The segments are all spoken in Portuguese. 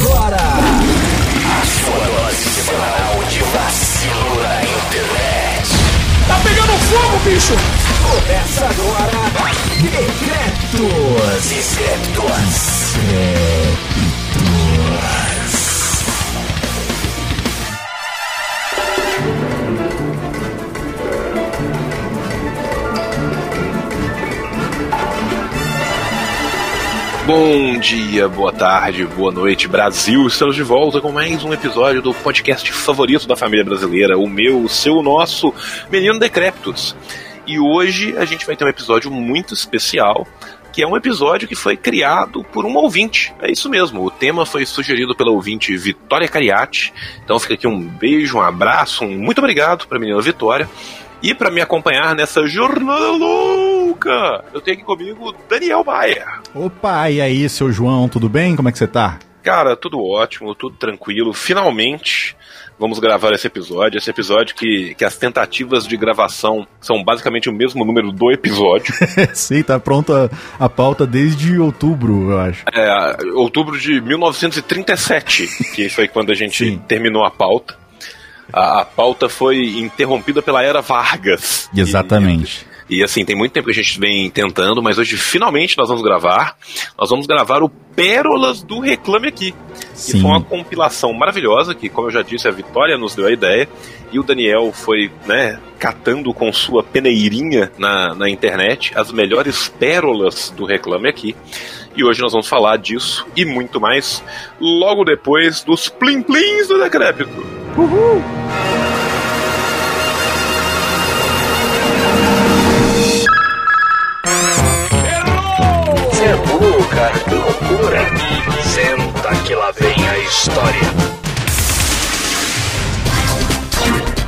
Agora, a sua dose semanal de vacilo na internet. Tá pegando fogo, bicho! Começa agora, Decretos e Septos. Bom dia, boa tarde, boa noite, Brasil. Estamos de volta com mais um episódio do podcast favorito da família brasileira, o meu, o seu, o nosso Menino Decréptos. E hoje a gente vai ter um episódio muito especial, que é um episódio que foi criado por um ouvinte. É isso mesmo, o tema foi sugerido pela ouvinte Vitória Cariati. Então fica aqui um beijo, um abraço, um muito obrigado para a menina Vitória. E para me acompanhar nessa jornada eu tenho aqui comigo o Daniel Baia. Opa, e aí, seu João, tudo bem? Como é que você tá? Cara, tudo ótimo, tudo tranquilo. Finalmente vamos gravar esse episódio. Esse episódio que, que as tentativas de gravação são basicamente o mesmo número do episódio. Sim, tá pronta a pauta desde outubro, eu acho. É, outubro de 1937, que foi quando a gente Sim. terminou a pauta. A, a pauta foi interrompida pela era Vargas. Exatamente. E, e, assim, tem muito tempo que a gente vem tentando, mas hoje finalmente nós vamos gravar. Nós vamos gravar o Pérolas do Reclame Aqui. Sim. Que foi uma compilação maravilhosa, que, como eu já disse, a Vitória nos deu a ideia. E o Daniel foi, né, catando com sua peneirinha na, na internet as melhores pérolas do Reclame Aqui. E hoje nós vamos falar disso e muito mais logo depois dos Plim Plims do Decrépito. Uhul! Que loucura. Senta que lá vem a história.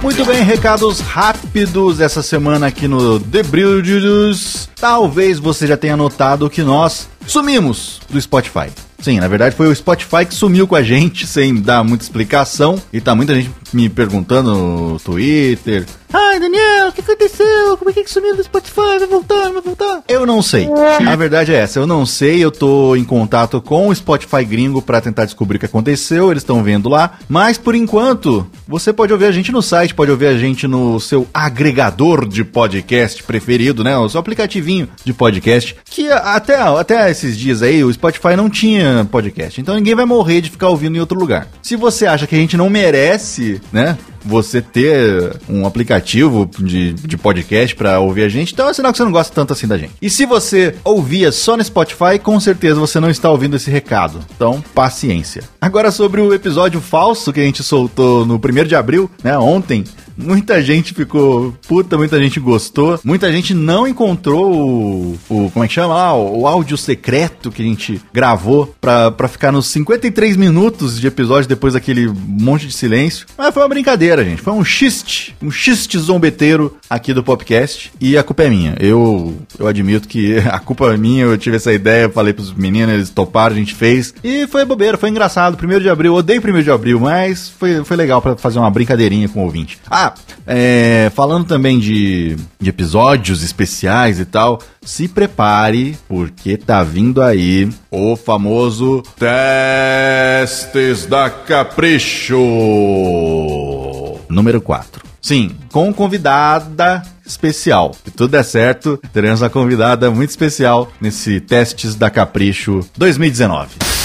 Muito bem, recados rápidos essa semana aqui no The Brilhos. Talvez você já tenha notado que nós sumimos do Spotify. Sim, na verdade foi o Spotify que sumiu com a gente sem dar muita explicação. E tá muita gente me perguntando no Twitter. Ai, Daniel, o que aconteceu? Como é que sumiu do Spotify? Vai voltar, vai voltar? Eu não sei. A verdade é essa, eu não sei. Eu tô em contato com o Spotify gringo pra tentar descobrir o que aconteceu. Eles estão vendo lá. Mas por enquanto, você pode ouvir a gente no site, pode ouvir a gente no seu agregador de podcast preferido, né? O seu aplicativinho de podcast. Que até, até esses dias aí o Spotify não tinha podcast. Então ninguém vai morrer de ficar ouvindo em outro lugar. Se você acha que a gente não merece, né? Você ter um aplicativo de, de podcast pra ouvir a gente, então é sinal que você não gosta tanto assim da gente. E se você ouvia só no Spotify, com certeza você não está ouvindo esse recado. Então, paciência. Agora sobre o episódio falso que a gente soltou no 1 de abril, né? Ontem. Muita gente ficou puta, muita gente gostou, muita gente não encontrou o, o como é que chama lá, o, o áudio secreto que a gente gravou pra, pra ficar nos 53 minutos de episódio depois daquele monte de silêncio. Mas foi uma brincadeira, gente. Foi um xiste, um xiste zombeteiro aqui do podcast. E a culpa é minha. Eu, eu admito que a culpa é minha. Eu tive essa ideia, falei pros meninos, eles toparam, a gente fez. E foi bobeira, foi engraçado. Primeiro de abril, odeio primeiro de abril, mas foi, foi legal pra fazer uma brincadeirinha com o ouvinte. Ah, é, falando também de, de episódios especiais e tal, se prepare, porque tá vindo aí o famoso Testes da Capricho número 4. Sim, com convidada especial. Se tudo der certo, teremos uma convidada muito especial nesse Testes da Capricho 2019.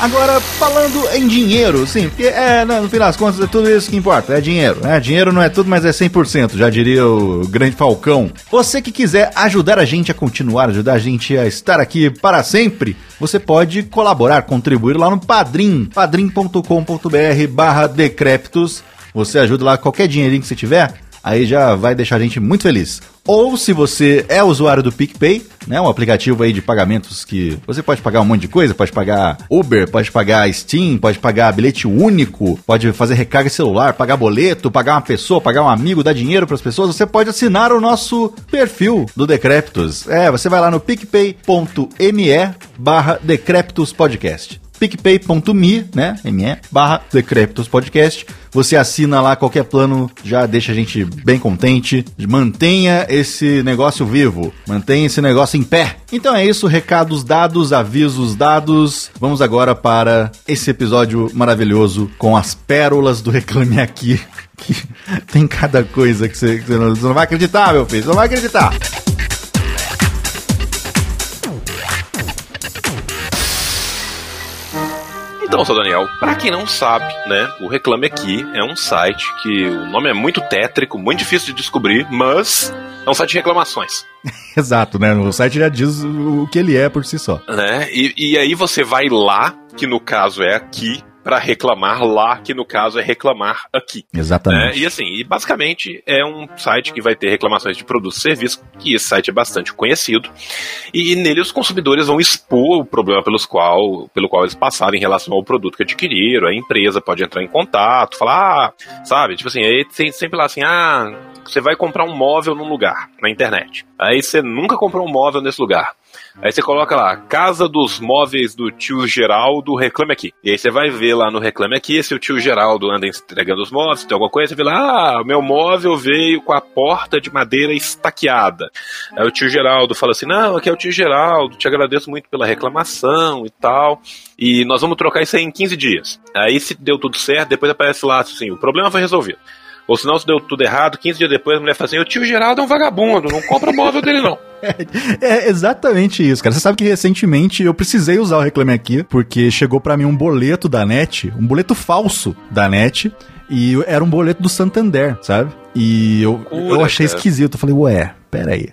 Agora, falando em dinheiro, sim, porque é, no final das contas é tudo isso que importa, é dinheiro, né? Dinheiro não é tudo, mas é 100%, já diria o grande Falcão. Você que quiser ajudar a gente a continuar, ajudar a gente a estar aqui para sempre, você pode colaborar, contribuir lá no Padrim, padrim.com.br barra decréptos. Você ajuda lá qualquer dinheirinho que você tiver, aí já vai deixar a gente muito feliz. Ou se você é usuário do PicPay, né, um aplicativo aí de pagamentos que você pode pagar um monte de coisa, pode pagar Uber, pode pagar Steam, pode pagar bilhete único, pode fazer recarga celular, pagar boleto, pagar uma pessoa, pagar um amigo, dar dinheiro para as pessoas, você pode assinar o nosso perfil do Decreptus. É, você vai lá no picpay.me barra Decreptus Podcast picpay.me, né, me, barra Decreptos Podcast. Você assina lá qualquer plano, já deixa a gente bem contente. Mantenha esse negócio vivo, mantenha esse negócio em pé. Então é isso, recados dados, avisos dados. Vamos agora para esse episódio maravilhoso com as pérolas do Reclame Aqui. Que tem cada coisa que você, que você, não, você não vai acreditar, meu filho, você não vai acreditar. Então, seu Daniel, para quem não sabe, né, o Reclame Aqui é um site que o nome é muito tétrico, muito difícil de descobrir, mas é um site de reclamações. Exato, né? O site já diz o que ele é por si só. Né? E, e aí você vai lá, que no caso é aqui, para reclamar lá, que no caso é reclamar aqui. Exatamente. Né? E assim, e basicamente é um site que vai ter reclamações de produtos e serviços, que esse site é bastante conhecido, e, e, nele os consumidores vão expor o problema pelos qual, pelo qual eles passaram em relação ao produto que adquiriram, a empresa pode entrar em contato, falar, ah, sabe, tipo assim, aí tem sempre lá assim, ah, você vai comprar um móvel num lugar, na internet. Aí você nunca comprou um móvel nesse lugar. Aí você coloca lá, Casa dos Móveis do Tio Geraldo, reclame aqui. E aí você vai ver lá no Reclame Aqui se o tio Geraldo anda entregando os móveis, tem alguma coisa, você vê lá, ah, meu móvel veio com a porta de madeira estaqueada. Aí o tio Geraldo fala assim, não, aqui é o tio Geraldo, te agradeço muito pela reclamação e tal, e nós vamos trocar isso aí em 15 dias. Aí se deu tudo certo, depois aparece lá assim, o problema foi resolvido. Ou se não, se deu tudo errado, 15 dias depois a mulher fala assim: o tio Geraldo é um vagabundo, não compra o móvel dele não. É, é, exatamente isso, cara. Você sabe que recentemente eu precisei usar o Reclame Aqui, porque chegou para mim um boleto da NET, um boleto falso da NET, e era um boleto do Santander, sabe? E eu, Cura, eu achei cara. esquisito. Eu falei, ué, peraí.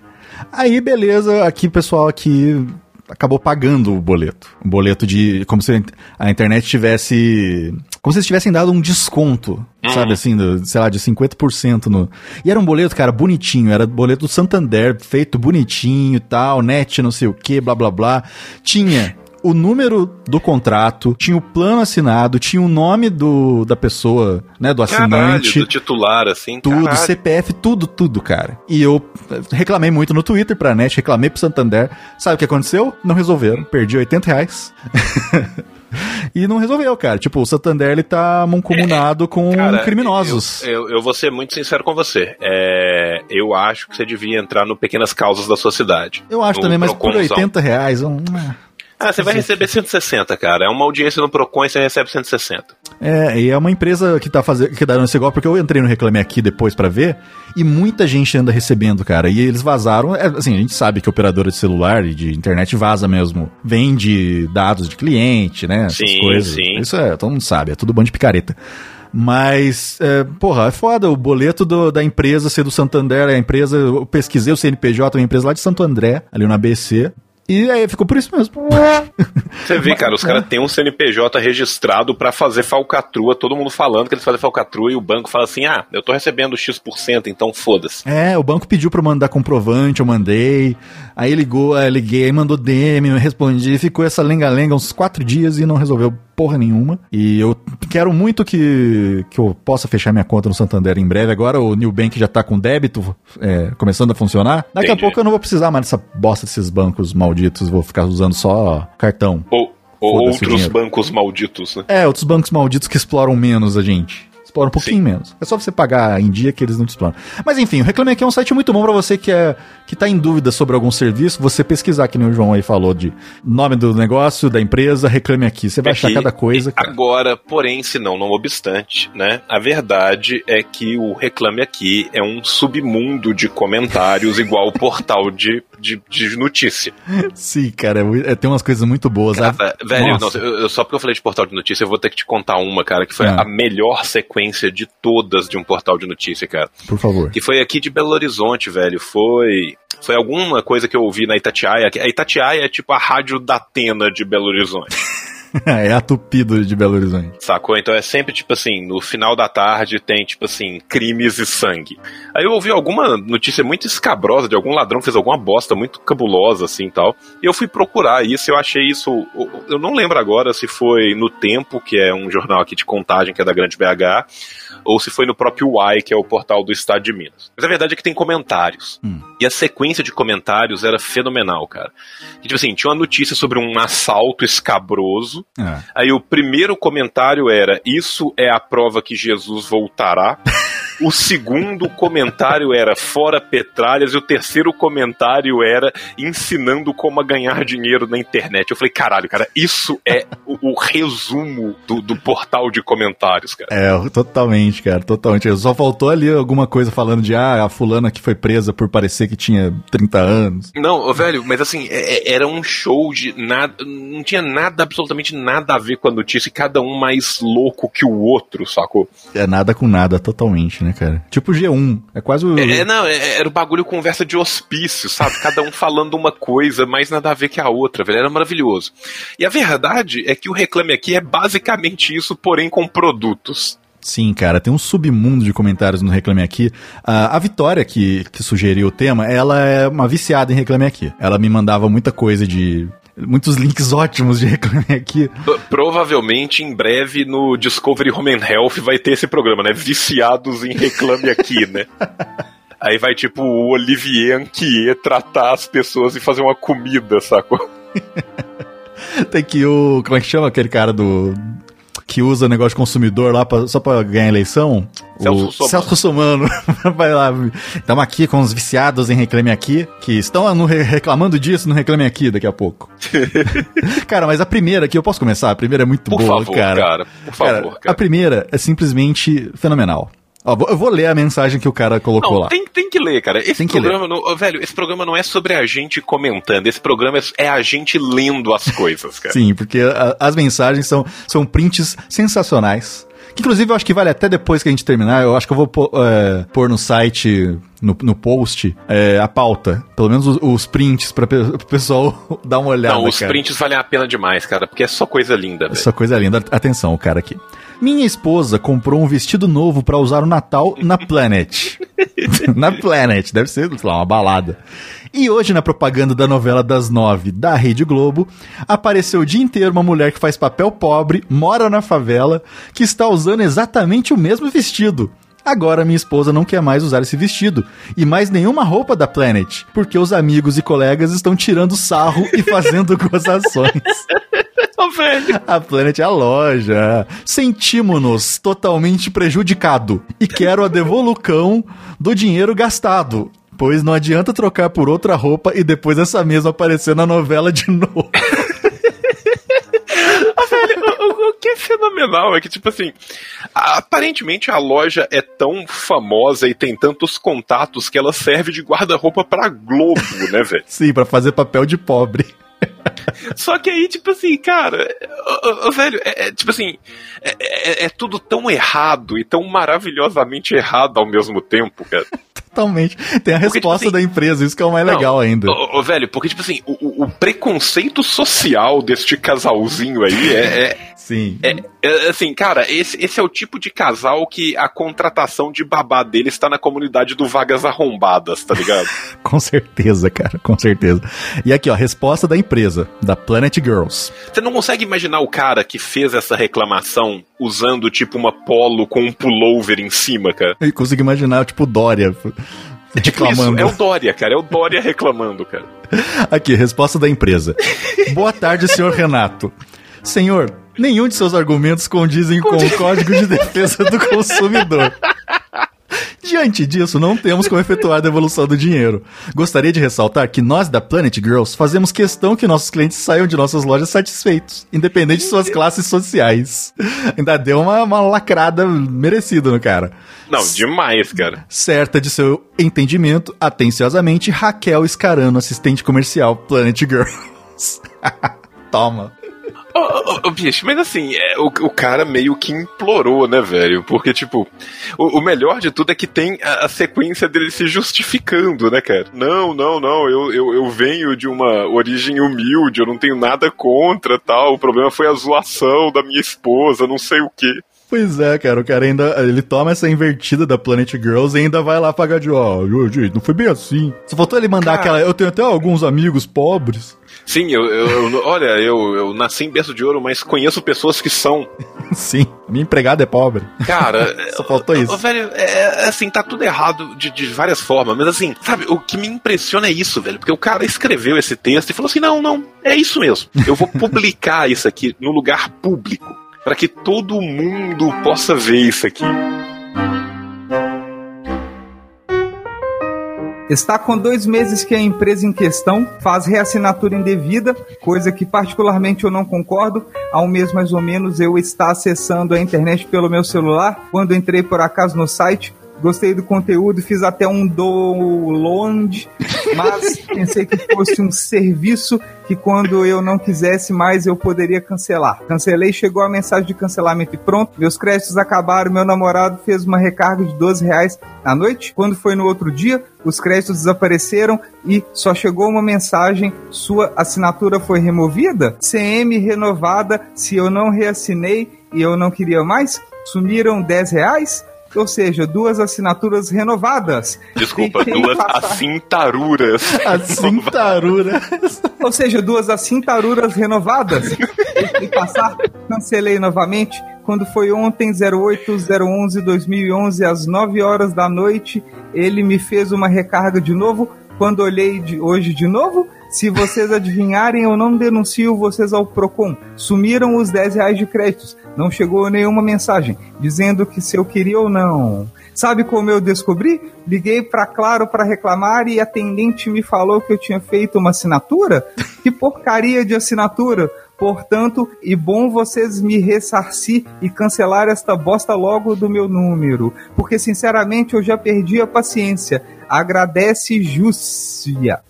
Aí, beleza, aqui, pessoal, aqui acabou pagando o boleto. Um boleto de. Como se a internet tivesse. Como se eles tivessem dado um desconto, uhum. sabe assim, do, sei lá, de 50% no. E era um boleto, cara, bonitinho. Era boleto do Santander, feito bonitinho e tal, net, não sei o que, blá blá blá. Tinha o número do contrato, tinha o plano assinado, tinha o nome do, da pessoa, né, do assinante. Caralho, do titular, assim. Tudo, caralho. CPF, tudo, tudo, cara. E eu reclamei muito no Twitter pra net, reclamei pro Santander. Sabe o que aconteceu? Não resolveram. Perdi 80 reais. e não resolveu, cara. Tipo, o Santander ele tá mancomunado é, com cara, criminosos. Eu, eu, eu, vou ser muito sincero com você. É, eu acho que você devia entrar no Pequenas Causas da sua cidade. Eu acho também, mas por 80 reais. Um... Ah, você vai receber 160, cara. É uma audiência no Procon e você recebe 160. É, e é uma empresa que tá fazendo, que dá esse golpe, porque eu entrei no Reclame Aqui depois para ver, e muita gente anda recebendo, cara. E eles vazaram, é, assim, a gente sabe que operadora de celular e de internet vaza mesmo. Vende dados de cliente, né? Essas sim, coisas. sim. Isso é, todo mundo sabe, é tudo bando de picareta. Mas, é, porra, é foda o boleto do, da empresa ser do Santander, a empresa, eu pesquisei o CNPJ, uma empresa lá de Santo André, ali no ABC. E aí ficou por isso mesmo. Você vê, cara, os caras têm um CNPJ registrado para fazer falcatrua, todo mundo falando que eles fazem falcatrua e o banco fala assim: ah, eu tô recebendo X%, então foda-se. É, o banco pediu pra mandar comprovante, eu mandei. Aí ligou, aí liguei, aí mandou DM, eu respondi, ficou essa lenga-lenga uns quatro dias e não resolveu porra nenhuma. E eu quero muito que, que eu possa fechar minha conta no Santander em breve. Agora o New Bank já tá com débito é, começando a funcionar. Daqui Entendi. a pouco eu não vou precisar mais dessa bosta desses bancos malditos, vou ficar usando só cartão. Ou, ou outros bancos malditos, né? É, outros bancos malditos que exploram menos a gente Explora um pouquinho menos. É só você pagar em dia que eles não te exploram. Mas enfim, o Reclame Aqui é um site muito bom pra você que, é, que tá em dúvida sobre algum serviço. Você pesquisar, que nem o João aí falou, de nome do negócio, da empresa, Reclame Aqui. Você vai achar Aqui, cada coisa. Agora, porém, se não, não obstante, né? A verdade é que o Reclame Aqui é um submundo de comentários igual o portal de, de, de notícia. Sim, cara, é é, tem umas coisas muito boas. A- Cara, velho, Nossa. não, eu- eu- só porque eu falei de portal de notícia, eu vou ter que te contar uma, cara, que foi Ah. a melhor sequência de todas de um portal de notícia, cara. Por favor. Que foi aqui de Belo Horizonte, velho. Foi. Foi alguma coisa que eu ouvi na Itatiaia. A Itatiaia é tipo a rádio da Atena de Belo Horizonte. é a Tupido de Belo Horizonte. Sacou? Então é sempre tipo assim, no final da tarde tem tipo assim, crimes e sangue. Aí eu ouvi alguma notícia muito escabrosa de algum ladrão que fez alguma bosta muito cabulosa assim e tal. E eu fui procurar isso, eu achei isso. Eu não lembro agora se foi no Tempo, que é um jornal aqui de contagem que é da Grande BH, ou se foi no próprio UAI, que é o portal do Estado de Minas. Mas a verdade é que tem comentários. Hum. E a sequência de comentários era fenomenal, cara. E, tipo assim, tinha uma notícia sobre um assalto escabroso. Ah. Aí o primeiro comentário era: Isso é a prova que Jesus voltará. O segundo comentário era fora petralhas e o terceiro comentário era ensinando como a ganhar dinheiro na internet. Eu falei, caralho, cara, isso é o, o resumo do, do portal de comentários, cara. É, totalmente, cara, totalmente. Só faltou ali alguma coisa falando de, ah, a fulana que foi presa por parecer que tinha 30 anos. Não, velho, mas assim, é- é- era um show de nada. Não tinha nada, absolutamente nada a ver com a notícia e cada um mais louco que o outro, sacou? É nada com nada, totalmente, né, cara? Tipo G1. É quase o. É, não, é- era o bagulho conversa de hospício, sabe? Cada um falando uma coisa, mas nada a ver que a outra, velho. Era maravilhoso. E a verdade é que o Reclame Aqui é basicamente isso, porém com produtos. Sim, cara, tem um submundo de comentários no Reclame Aqui. Ah, a Vitória, que, que sugeriu o tema, ela é uma viciada em Reclame Aqui. Ela me mandava muita coisa de. Muitos links ótimos de Reclame Aqui. Provavelmente em breve no Discovery Home and Health vai ter esse programa, né? Viciados em Reclame Aqui, né? Aí vai tipo o Olivier Anquier tratar as pessoas e fazer uma comida, sacou? Tem que o. Como é que chama aquele cara do. Que usa negócio de consumidor lá pra- só pra ganhar eleição? Celso o Russomano. Celso. Vai lá. Estamos aqui com os viciados em Reclame Aqui, que estão no re- reclamando disso no Reclame Aqui daqui a pouco. cara, mas a primeira aqui, eu posso começar? A primeira é muito Por boa, favor, cara. cara. Por favor, cara. A primeira é simplesmente fenomenal. Ó, eu vou ler a mensagem que o cara colocou Não, lá. tem, tem que ler, cara. Esse Tem programa, não, velho, esse programa não é sobre a gente comentando. Esse programa é, é a gente lendo as coisas, cara. Sim, porque a- as mensagens são, são prints sensacionais. Que, inclusive, eu acho que vale até depois que a gente terminar. Eu acho que eu vou pôr, é, pôr no site, no, no post, é, a pauta. Pelo menos os, os prints para o pessoal dar uma olhada. Não, os cara. prints valem a pena demais, cara, porque é só coisa linda, velho. Essa coisa linda. Atenção, o cara aqui. Minha esposa comprou um vestido novo pra usar no Natal na Planet. na Planet, deve ser, sei lá, uma balada. E hoje, na propaganda da novela das nove da Rede Globo, apareceu o dia inteiro uma mulher que faz papel pobre, mora na favela, que está usando exatamente o mesmo vestido. Agora minha esposa não quer mais usar esse vestido e mais nenhuma roupa da Planet, porque os amigos e colegas estão tirando sarro e fazendo gozações. A Planet é a loja. Sentimos-nos totalmente prejudicado e quero a devolução do dinheiro gastado. Pois não adianta trocar por outra roupa e depois essa mesma aparecer na novela de novo. Ah, velho, o, que é fenomenal é que, tipo assim, aparentemente a loja é tão famosa e tem tantos contatos que ela serve de guarda-roupa pra Globo, né, velho? Sim, pra fazer papel de pobre. Só que aí, tipo assim, cara, velho, é, é, tipo assim, é, é- é tudo tão errado e tão maravilhosamente errado ao mesmo tempo, cara. Totalmente. Tem a Porque, tipo resposta assim, da empresa, isso que é o mais Não, legal ainda. Ô, velho, porque, tipo assim, o, o- o preconceito social deste casalzinho aí é- é, Sim. É, é, assim, cara, esse, esse é o tipo de casal que a contratação de babá dele está na comunidade do Vagas Arrombadas, tá ligado? Com certeza, cara, com certeza. E aqui, ó, resposta da empresa, da Planet Girls. Você não consegue imaginar o cara que fez essa reclamação usando, tipo, uma polo com um pullover em cima, cara? Eu consigo imaginar, tipo, Dória Tipo isso, reclamando. é o Dória, cara, é o Dória reclamando, cara. Aqui, resposta da empresa. Boa tarde, senhor Renato. Senhor, nenhum de seus argumentos condizem com o Código de Defesa do Consumidor. Diante disso, não temos como efetuar a devolução do dinheiro. Gostaria de ressaltar que nós da Planet Girls fazemos questão que nossos clientes saiam de nossas lojas satisfeitos, independente de suas classes sociais. Ainda deu uma, uma lacrada merecida no cara. Não, demais, cara. Certa de seu entendimento, atenciosamente, Raquel Escarano, assistente comercial Planet Girls. Toma. Ô, ô, bicho, mas assim, é, o, o cara meio que implorou, né, velho? Porque, tipo, o, o melhor de tudo é que tem a, a sequência dele se justificando, né, cara? Não, não, não, eu, eu, eu venho de uma origem humilde, eu não tenho nada contra tal. O problema foi a zoação da minha esposa, não sei o quê. Pois é, cara, o cara ainda. Ele toma essa invertida da Planet Girls e ainda vai lá pagar de, ó, gente, não foi bem assim. Só faltou ele mandar Cara. aquela. Eu tenho até alguns amigos pobres. Sim, eu, eu- eu- olha, eu, eu nasci em berço de ouro, mas conheço pessoas que são. Sim, minha empregada é pobre. Cara, Só faltou isso. Velho, é, é, assim, tá tudo errado de, de várias formas, mas assim, sabe, o que me impressiona é isso, velho, porque o cara escreveu esse texto e falou assim: não, não, é isso mesmo. Eu vou publicar isso aqui no lugar público, para que todo mundo possa ver isso aqui. Está com dois meses que a empresa em questão faz reassinatura indevida, coisa que particularmente eu não concordo. Há um mês mais ou menos eu está acessando a internet pelo meu celular. Quando entrei por acaso no site, gostei do conteúdo, fiz até um download, mas pensei que fosse um serviço que quando eu não quisesse mais eu poderia cancelar. Cancelei, chegou a mensagem de cancelamento e pronto. Meus créditos acabaram, meu namorado fez uma recarga de 12 reais à noite. Quando foi no outro dia, os créditos desapareceram e só chegou uma mensagem: sua assinatura foi removida? CM renovada. Se eu não reassinei e eu não queria mais, sumiram 10 reais? Ou seja, duas assinaturas renovadas. Desculpa, duas assintaruras. Tarura. Ou seja, duas assintaruras renovadas. Tentei passar, cancelei novamente. Quando foi ontem, 08 2011 às 9 horas da noite, ele me fez uma recarga de novo. Quando olhei de hoje de novo, se vocês adivinharem, eu não denuncio vocês ao Procon. Sumiram os 10 reais de créditos. Não chegou nenhuma mensagem dizendo que se eu queria ou não. Sabe como eu descobri? Liguei para Claro para reclamar e a atendente me falou que eu tinha feito uma assinatura? Que porcaria de assinatura! Portanto, e bom vocês me ressarcir e cancelar esta bosta logo do meu número, porque sinceramente eu já perdi a paciência. Agradece Júcia.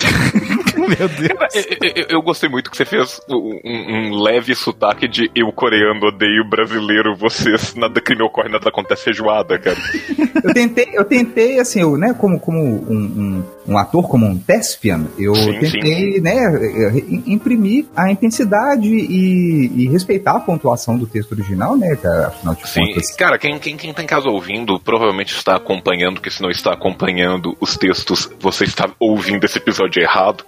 Meu Deus. Eu, eu- eu gostei muito que você fez um, um leve sotaque de eu coreano odeio brasileiro, vocês, nada crime ocorre, nada acontece feijoada, cara. Eu tentei, eu tentei assim, eu, né, como, como um, um, um ator, como um thespian, eu Sim, tentei, né, im- imprimir a intensidade e, e respeitar a pontuação do texto original, né, cara, afinal de Sim, contas. cara, quem, quem, quem tá em casa ouvindo provavelmente está acompanhando, porque se não está acompanhando os textos, você está ouvindo esse episódio errado.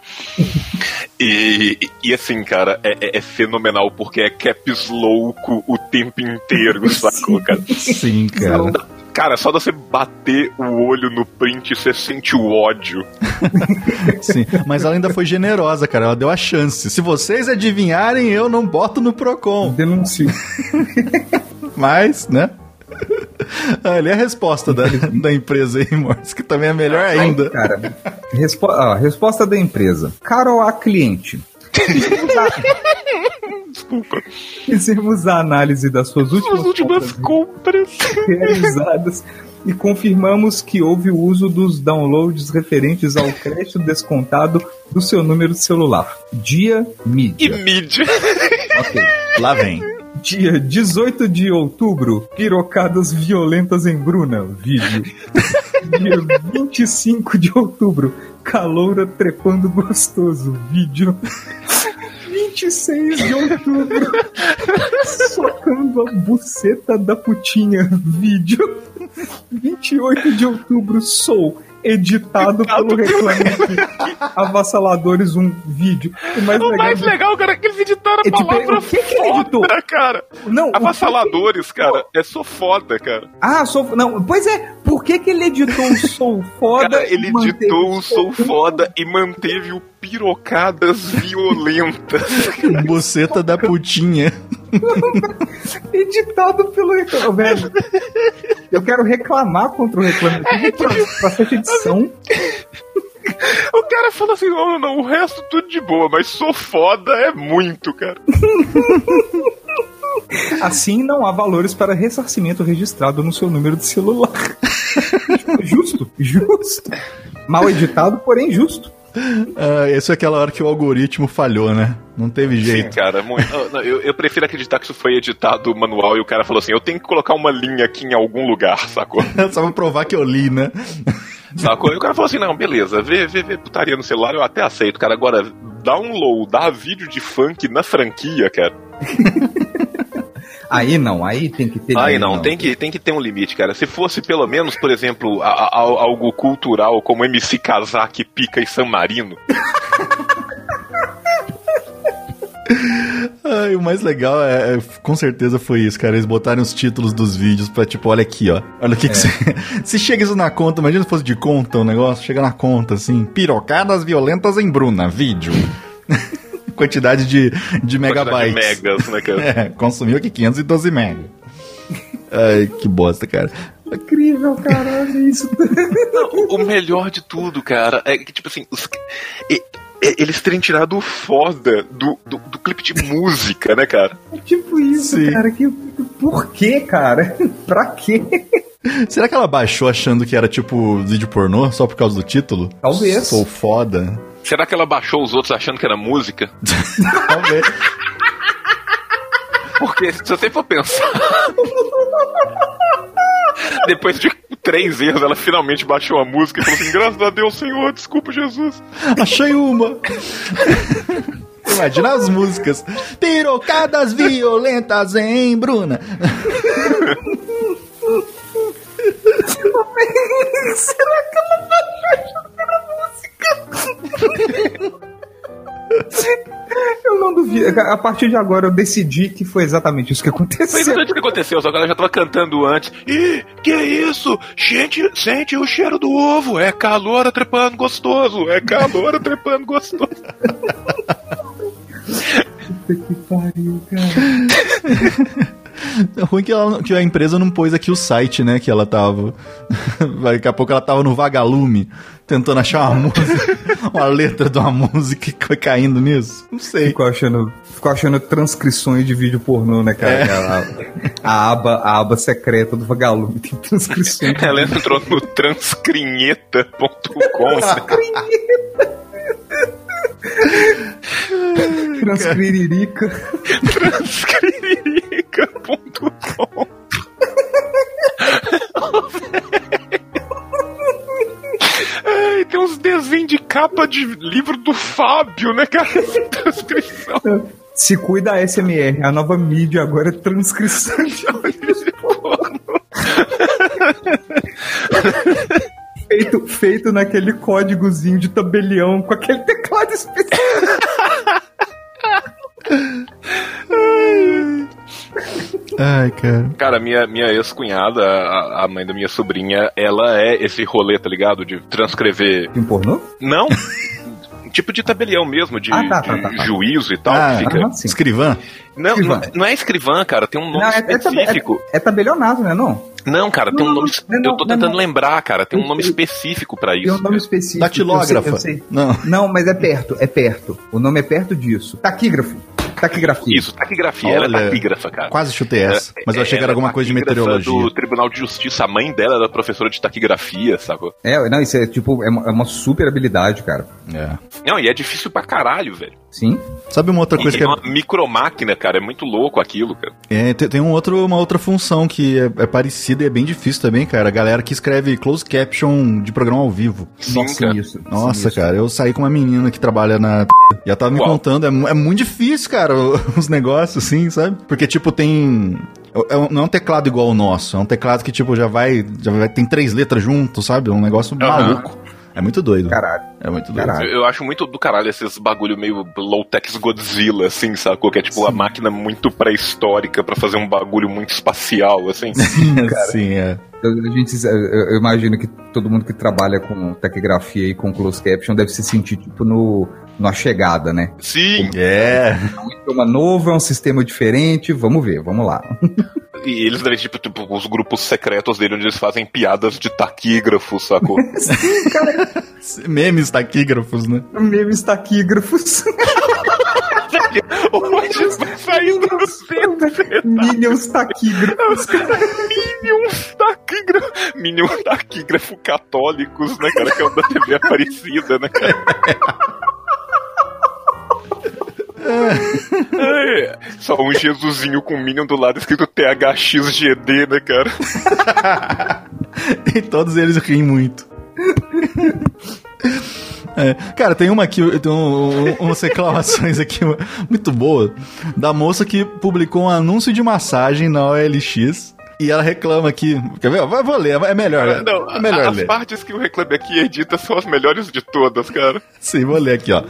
E, e assim, cara, é, é- é fenomenal porque é caps louco o tempo inteiro, sacou, cara? Sim, cara. Cara, só de você bater o olho no print, você sente o ódio. Sim. Mas ela ainda foi generosa, cara. Ela deu a chance. Se vocês adivinharem, eu não boto no Procon. Denuncio. Mas, né? Ali é a resposta da, da empresa aí, Morris, que também é melhor ainda. Cara, respo ó, resposta da empresa. Caro a cliente. Desculpa. Fizemos a análise das suas últimas, As últimas compras compras. realizadas e confirmamos que houve o uso dos downloads referentes ao crédito descontado do seu número de celular. Dia E mídia. mídia. Ok. Lá vem. Dia 18 de outubro, pirocadas violentas em Bruna. Vídeo. Dia 25 de outubro, caloura trepando gostoso. Vídeo. 26 de outubro, socando a buceta da putinha. Vídeo. 28 de outubro, sou editado pelo Reclame. Avassaladores, um vídeo. O mais O legal, mais legal, cara, é que eles editaram a palavra o que que ele editou? cara. Não, Avassaladores, cara. É só foda, cara. Ah, sou. Não, pois é, por que, que ele editou o Sou Foda? Cara, ele editou o Sou Foda e manteve o Pirocadas Violentas. Buceta da putinha. Editado pelo Reclame. Velho, eu quero reclamar contra o Reclame pra, pra essa edição. O cara fala assim: não, não, não, o resto tudo de boa, mas sou foda é muito, cara. Assim não há valores para ressarcimento registrado no seu número de celular. justo, justo. Mal editado, porém justo. Ah, essa é aquela hora que o algoritmo falhou, né? Não teve Sim, jeito. cara, muito. Eu, eu prefiro acreditar que isso foi editado manual e o cara falou assim: eu tenho que colocar uma linha aqui em algum lugar, sacou? Só pra provar que eu li, né? Sacou? E o cara falou assim: não, beleza, vê, vê, vê putaria no celular, eu até aceito, cara. Agora, downloadar vídeo de funk na franquia, cara. Aí não, aí tem que ter. Aí não, tem que, tem que ter um limite, cara. Se fosse pelo menos, por exemplo, a- a- algo cultural como MC Kazak, Pica e San Marino. Ai, o mais legal é, é- com certeza foi isso, cara. Eles botaram os títulos dos vídeos pra tipo, olha aqui, ó. Olha o que que você. Se chega isso na conta, imagina se fosse de conta o negócio, chega na conta assim: pirocadas violentas em Bruna, vídeo. Quantidade de, de megabytes. Quantidade de megas, né, cara? É, consumiu aqui 512 mega. Ai, que bosta, cara. Incrível, caralho, isso. O melhor de tudo, cara, é que, tipo assim, os- e- eles terem tirado o foda do, do, do clipe de música, né, cara? É tipo isso, Sim. cara. Que, por quê, cara? pra quê? Será que ela baixou achando que era tipo vídeo pornô só por causa do título? Talvez. Sou foda. Será que ela baixou os outros achando que era música? Talvez. Porque se você for pensar. Depois de três erros, ela finalmente baixou a música e falou assim: graças a Deus, Senhor, desculpa, Jesus. Achei uma. Imagina as músicas. Pirocadas violentas em Bruna. Será que ela baixou música? Eu não duvido. A partir de agora eu decidi que foi exatamente isso que Foi aconteceu. exatamente o que aconteceu, só que ela já tava cantando antes. Ih, que é isso? Gente, sente o cheiro do ovo. É calor trepando gostoso. É calor trepando gostoso. Puta que pariu, cara. É ruim que, ela- que a empresa não pôs aqui o site, né? Que ela tava. Daqui a pouco ela tava no vagalume, tentando achar uma música, uma letra de uma música que foi caindo nisso. Não sei. Ficou achando, ficou achando transcrições de vídeo pornô, né, cara? É. A, a aba, a aba secreta do vagalume tem transcrições. Ela entrou no transcrinheta.com. Transcriririca. transcrinheta.com. capa de livro do Fábio, né, cara? Transcrição. Se cuida a SMR, a nova mídia agora é transcrição de pornô. feito, feito naquele códigozinho de tabelião com aquele teclado especial. Ai, cara. Cara, minha, minha ex-cunhada, a, a mãe da minha sobrinha, ela é esse rolê, tá ligado? De transcrever. Em pornô? Não! tipo de tabelião mesmo, de, Ah, tá, tá, de tá, tá. juízo e tal. Ah, que fica... Escrivã? Não, escrivã. não, não é escrivã, cara, tem um nome Não, é, é, tabe- específico. é, é tabelionato, né? Não? Não, cara, tem um Não, nome. não, não, eu tô não, tentando não. lembrar, cara, tem um nome específico pra Tem isso. um nome específico. Datilógrafa. Eu sei, eu sei. Não. Não, mas é perto, é perto. O nome é perto disso. Taquígrafo. Taquigrafia. Isso, taquigrafia, ela Olha, é taquígrafa, cara. Quase chutei essa. Mas eu achei que Ela era é alguma coisa de meteorologia. do Tribunal de Justiça. A mãe dela era professora de taquigrafia, sacou? É, não, isso é tipo, é uma, é uma super habilidade, cara. É. Não, e é difícil pra caralho, velho. Sim. Sabe uma outra E coisa é que é, uma micromáquina, cara. É muito louco aquilo, cara. é, tem, tem um outro, uma outra função que é, é parecida e é bem difícil também, cara. A galera que escreve closed caption de programa ao vivo. Sim, Nossa, cara. isso. Nossa, sinistro. cara, eu saí com uma menina que trabalha na. E ela tava me Qual? contando, é, é muito difícil, cara. Cara, os negócios, assim, sabe? Porque, tipo, tem. é um- Não é um teclado igual o nosso, é um teclado que, tipo, já vai. Já vai tem três letras junto, sabe? É um negócio maluco. É muito doido. Caralho. É muito doido. Caralho. Eu, acho muito do caralho esses bagulho meio low-tech Godzilla, assim, sacou? Que é tipo a máquina muito pré-histórica pra fazer um bagulho muito espacial, assim. Sim, é. Eu, a gente, eu, eu imagino que todo mundo que trabalha com taquigrafia e com closed caption deve se sentir tipo no, numa chegada, né? Sim, É. É um idioma novo, é um sistema diferente, vamos ver, vamos lá. e eles devem, tipo, tipo, os grupos secretos dele, onde eles fazem piadas de taquígrafo, sacou? Memes taquígrafos, né? Memes taquígrafos. Hoje vai sair do Minions taquígrafos. Minions taquígrafo. Minion taquígrafo católicos, né, cara? Que é o da TV Aparecida, né, cara? É, só um Jesusinho com Minion do lado escrito THXGD, né, cara? E todos eles riem muito. É, cara, tem uma aqui, tem um- um- umas reclamações aqui muito boa da moça que publicou um anúncio de massagem na OLX e ela reclama aqui. Quer ver? Vou ler, é melhor. Não, é melhor as ler. partes que o Reclame aqui edita são as melhores de todas, cara. Sim, vou ler aqui, ó.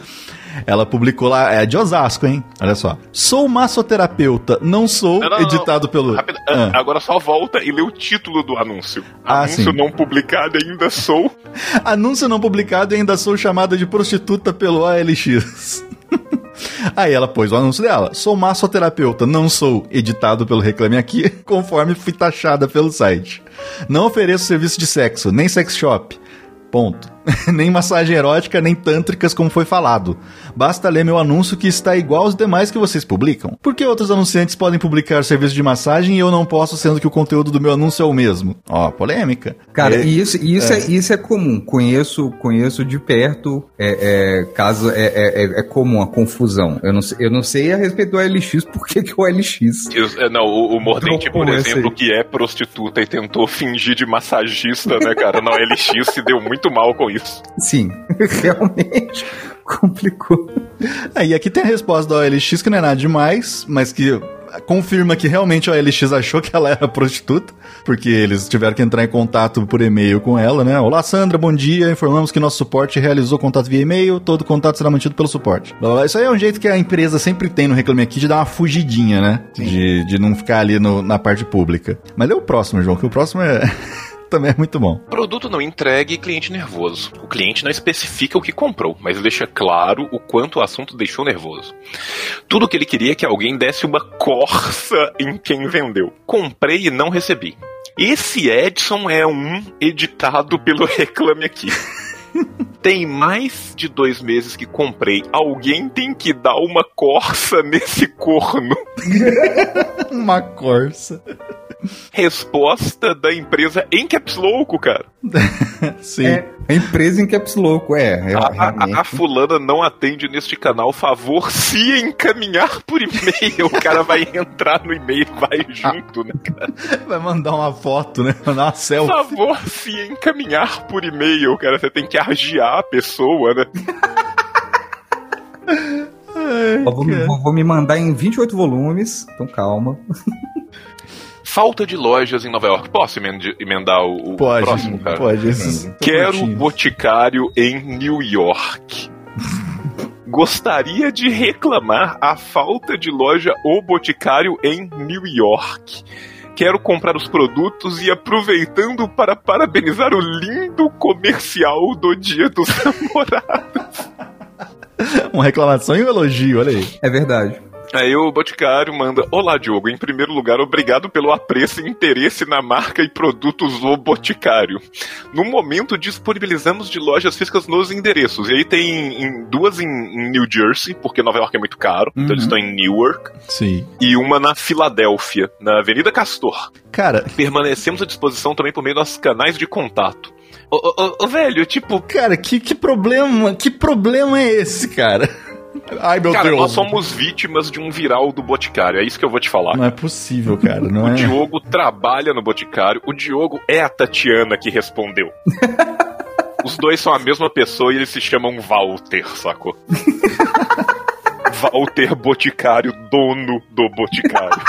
Ela publicou lá, é de Osasco, hein? Olha só. Sou massoterapeuta, não sou, Não, não, não. editado pelo. Rápido, Ah. Agora só volta e lê o título do anúncio. Ah, anúncio sim. não publicado ainda sou. Anúncio não publicado e ainda sou chamada de prostituta pelo OLX. Aí ela pôs o anúncio dela. Sou massoterapeuta, não sou editado pelo Reclame Aqui, conforme fui taxada pelo site. Não ofereço serviço de sexo, nem sex shop. Ponto. nem massagem erótica, nem tântricas, como foi falado. Basta ler meu anúncio que está igual aos demais que vocês publicam. Por que outros anunciantes podem publicar serviço de massagem e eu não posso, sendo que o conteúdo do meu anúncio é o mesmo? Ó, polêmica. Cara, É- e isso, isso, é. isso é comum. Conheço, conheço de perto. É, é, caso é, é, é- é comum a confusão. Eu não, sei, eu não sei a respeito do OLX, por que, que o OLX. Eu- é, não, o, o Mordente, por Dropou esse exemplo, que é prostituta e tentou fingir de massagista, né, cara, na OLX, se deu muito mal com isso. Sim, realmente complicou. Aí aqui tem a resposta da OLX, que não é nada demais, mas que confirma que realmente a OLX achou que ela era prostituta, porque eles tiveram que entrar em contato por e-mail com ela, né? Olá, Sandra, bom dia. Informamos que nosso suporte realizou contato via e-mail, todo contato será mantido pelo suporte. Blá, blá, blá. Isso aí é um jeito que a empresa sempre tem no Reclame Aqui de dar uma fugidinha, né? De, de não ficar ali no- na parte pública. Mas lê o próximo, João, que o próximo é. Também é muito bom. Produto não entregue e cliente nervoso. O cliente não especifica o que comprou, mas deixa claro o quanto o assunto deixou nervoso. Tudo que ele queria é que alguém desse uma corça em quem vendeu. Comprei e não recebi. Esse Edson é um editado pelo Reclame Aqui. Tem mais de dois meses que comprei. Alguém tem que dar uma corça nesse corno. Uma corça. Resposta da empresa em caps louco, cara. Sim. É, a empresa em caps louco, é. é A, a- realmente. a fulana não atende neste canal. Favor, se encaminhar por e-mail. O cara vai entrar no e-mail vai junto, né, cara? Vai mandar uma foto, né? Mandar uma selfie. Favor, se encaminhar por e-mail, cara. Você tem que argiar a pessoa, né? Ó, vou, me- vou- vou me mandar em 28 volumes, então calma. Falta de lojas em Nova York. Posso emend- emendar o, o Pode, próximo, cara? pode. Esses, Quero boticário em New York. Gostaria de reclamar a falta de loja ou boticário em New York. Quero comprar os produtos e aproveitando para parabenizar o lindo comercial do Dia dos Namorados. Uma reclamação e um elogio, olha aí. É verdade. Aí o Boticário manda: Olá, Diogo. Em primeiro lugar, obrigado pelo apreço e interesse na marca e produtos do Boticário. No momento, disponibilizamos de lojas físicas nos endereços. E aí tem em- duas em, em New Jersey, porque Nova York é muito caro, então eles estão em Newark, Sim. e uma na Filadélfia, na Avenida Castor. Cara, Permanecemos à disposição também por meio dos canais de contato. Ô, ô, ô, ô, velho, tipo, cara, que, que problema, que problema é esse, cara? Ai, meu cara, Deus. nós somos vítimas de um viral do Boticário, é isso que eu vou te falar. Não é possível, cara, não O é? Diogo trabalha no Boticário. O Diogo é a Tatiana que respondeu. Os dois são a mesma pessoa e eles se chamam Walter, sacou? Walter Boticário, dono do Boticário.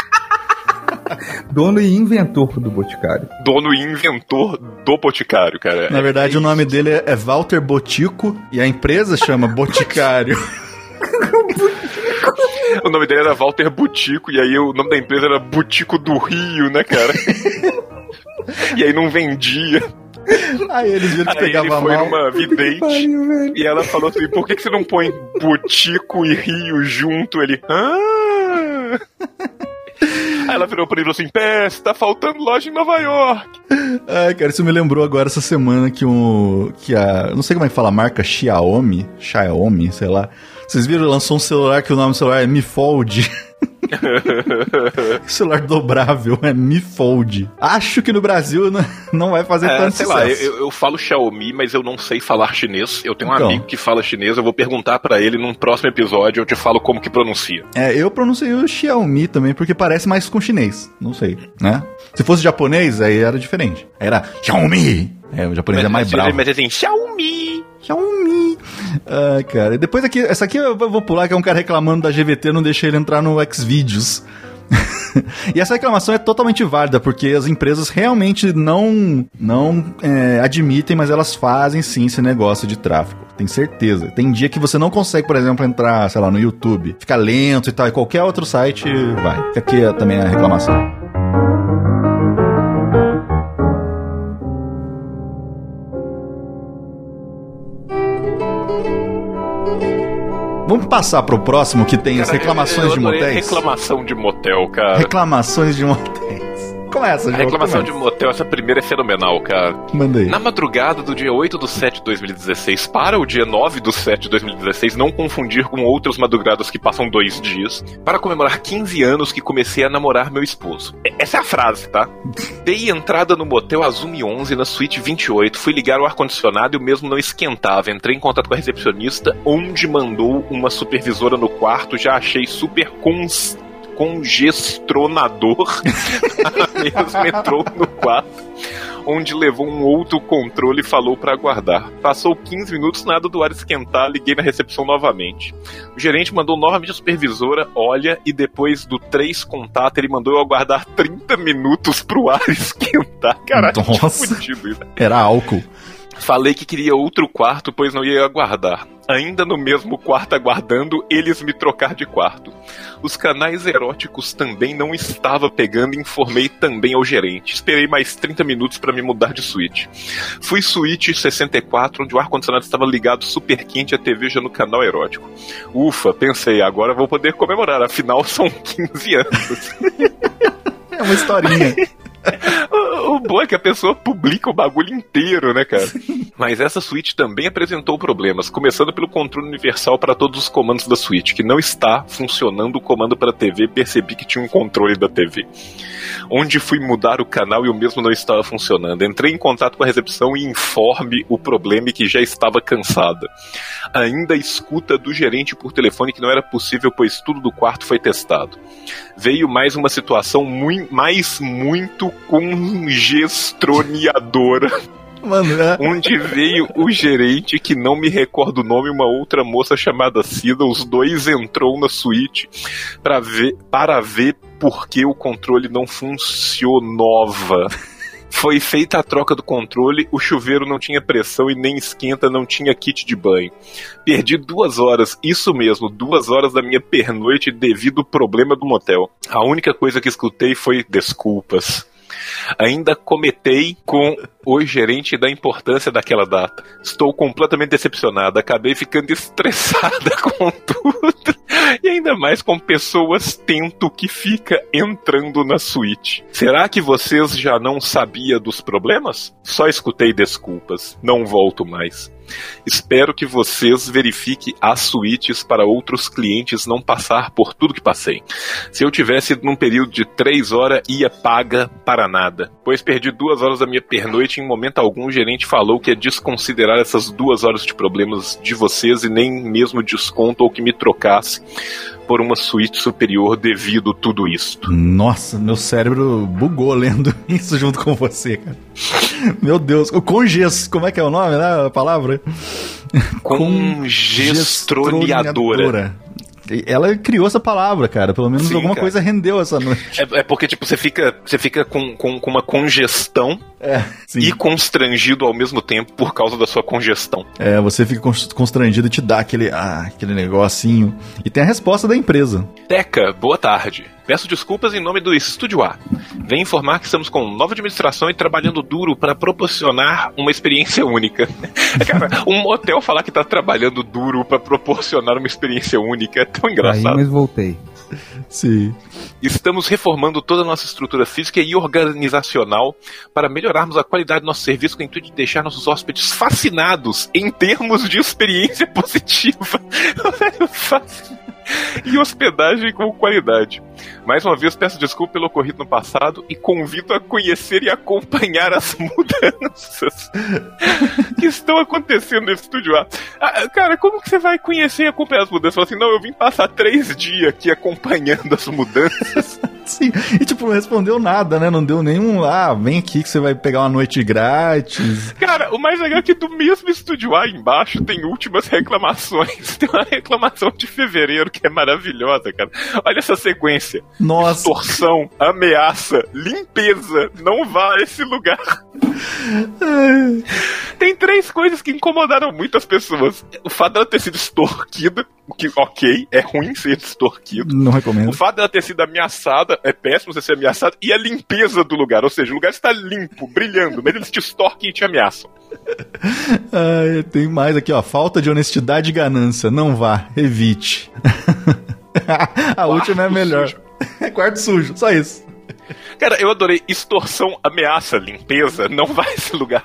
Dono e inventor do Boticário. Dono e inventor do Boticário, cara. Na verdade, É o nome dele é é Walter Botico e a empresa chama Boticário. O nome dele era Walter Butico, e aí o nome da empresa era Butico do Rio, né, cara? e aí não vendia. Aí eles viram que Aí ele pegava foi mal. numa vidente e ela falou assim: por que, que você não põe Butico e Rio junto? Ele. Ah! Aí ela virou pra ele e falou assim: Pés, tá faltando loja em Nova York. Ai, cara, isso me lembrou agora essa semana que um. que a. Não sei como é que fala a marca Xiaomi. Xiaomi, sei lá. Vocês viram, lançou um celular que o nome do celular é Mi Fold. celular dobrável, é Mi Fold. Acho que no Brasil não, vai fazer É, tanto sei sucesso. lá, eu, eu falo Xiaomi, mas eu não sei falar chinês. Eu tenho um Então. amigo que fala chinês, eu vou perguntar pra ele num próximo episódio, eu te falo como que pronuncia. É, eu pronunciei o Xiaomi também, porque parece mais com chinês. Não sei, né? Se fosse japonês, aí era diferente. Era Xiaomi. É, o japonês é mais mas, bravo. mas assim, Xiaomi. Xiaomi. Ai, cara. Depois aqui, essa aqui eu vou pular, que é um cara reclamando da GVT, não deixei ele entrar no Xvideos. e essa reclamação é totalmente válida, porque as empresas realmente não, não é, admitem, mas elas fazem sim esse negócio de tráfego. Tem certeza. Tem dia que você não consegue, por exemplo, entrar, sei lá, no YouTube. Fica lento e tal, e qualquer outro site vai. Fica aqui também a reclamação. Vamos passar pro próximo que tem as Cara, reclamações eu de motéis. Reclamação de motel, cara. Reclamações de motéis. Começa, A reclamação de começa. motel, essa primeira é fenomenal, cara. Manda aí. Na madrugada do dia 8 do 7 de 2016 para o dia 9 do 7 de 2016, não confundir com outras madrugadas que passam dois dias, para comemorar 15 anos que comecei a namorar meu esposo. Essa é a frase, tá? Dei entrada no motel Azumi 11 na suíte 28, fui ligar o ar-condicionado e o mesmo não esquentava. Entrei em contato com a recepcionista, onde mandou uma supervisora no quarto, já achei super cons congestronador. A mesma entrou no quarto, onde levou um outro controle e falou para aguardar. Passou 15 minutos, nada do ar esquentar, liguei na recepção novamente. O gerente mandou novamente a supervisora, olha, e depois do 3 contato, ele mandou eu aguardar 30 minutos pro ar esquentar. Caralho, Nossa. Era álcool. Falei que queria outro quarto, pois não ia aguardar. Ainda no mesmo quarto aguardando, eles me trocar de quarto. Os canais eróticos também não estava pegando e informei também ao gerente. Esperei mais 30 minutos para me mudar de suíte. Fui suíte 64, onde o ar-condicionado estava ligado super quente e a TV já no canal erótico. Ufa, pensei, agora vou poder comemorar, afinal são 15 anos. É uma historinha. O o bom é que a pessoa publica o bagulho inteiro, né, cara? Mas essa suíte também apresentou problemas, começando pelo controle universal para todos os comandos da suíte, que não está funcionando o comando para TV, percebi que tinha um controle da TV. Onde fui mudar o canal e o mesmo não estava funcionando. Entrei em contato com a recepção e informe o problema que já estava cansada. Ainda escuta do gerente por telefone que não era possível, pois tudo do quarto foi testado. Veio mais uma situação mui- mais muito congestroneadora Mano, é... onde veio o gerente, que não me recordo o nome, uma outra moça chamada Cida. Os dois entrou na suíte para ver, para ver por que o controle não funcionava. Foi feita a troca do controle, o chuveiro não tinha pressão e nem esquenta, não tinha kit de banho. Perdi duas horas, isso mesmo, duas horas da minha pernoite devido ao problema do motel. A única coisa que escutei foi desculpas. Ainda cometei com o gerente da importância daquela data. Estou completamente decepcionada. Acabei ficando estressada com tudo. E ainda mais com pessoas tento que fica entrando na suíte. Será que vocês já não sabiam dos problemas? Só escutei desculpas. Não volto mais. Espero que vocês verifiquem as suítes para outros clientes não passar por tudo que passei. Se eu tivesse num período de três horas, ia paga para nada. Pois perdi duas horas da minha pernoite e em momento algum o gerente falou que ia desconsiderar essas duas horas de problemas de vocês e nem mesmo desconto ou que me trocasse por uma suíte superior devido tudo isto. Nossa, meu cérebro bugou lendo isso junto com você, cara. Meu Deus, o conges, como é que é o nome, né? A palavra? Congestroneadora. Ela criou essa palavra, cara. Pelo menos Sim, alguma cara. coisa rendeu essa noite. É, é porque, tipo, você fica, você fica com, com, com uma congestão É, e constrangido ao mesmo tempo por causa da sua congestão. É, você fica cons- constrangido e te dá aquele, ah, aquele negocinho. E tem a resposta da empresa. Teca, boa tarde. Peço desculpas em nome do Estúdio A. Venho informar que estamos com nova administração e trabalhando duro para proporcionar uma experiência única. Cara, um motel falar que tá trabalhando duro para proporcionar uma experiência única é tão Aí, engraçado. mas voltei. Sim. Estamos reformando toda a nossa estrutura física e organizacional para melhorarmos a qualidade do nosso serviço com o intuito de deixar nossos hóspedes fascinados em termos de experiência positiva. E hospedagem com qualidade. Mais uma vez, peço desculpa pelo ocorrido no passado e convido a conhecer e acompanhar as mudanças que estão acontecendo nesse estúdio A. Ah, cara, como que você vai conhecer e acompanhar as mudanças? Fala assim, não, eu vim passar três dias aqui acompanhando as mudanças. Sim. E tipo, não respondeu nada, né? Não deu nenhum, ah, vem aqui que você vai pegar uma noite grátis. Cara, o mais legal é que do mesmo estúdio A embaixo tem últimas reclamações. Tem uma reclamação de fevereiro que é maravilhosa, cara. Olha essa sequência. Nossa. Extorsão, ameaça, limpeza, não vá a esse lugar. Tem três coisas que incomodaram muito as pessoas. O fato dela ter sido extorquida, o que, ok, é ruim ser extorquido. Não O recomendo. fato dela ter sido ameaçada, é péssimo você ser ameaçado, e a limpeza do lugar, ou seja, o lugar está limpo, brilhando, mas eles te extorquem e te ameaçam. Ai, tem mais aqui, ó. Falta de honestidade e ganância. Não vá, evite. a última é a melhor. sujo. Quarto sujo, só isso. Cara, eu adorei extorsão, ameaça, limpeza, não vai esse lugar.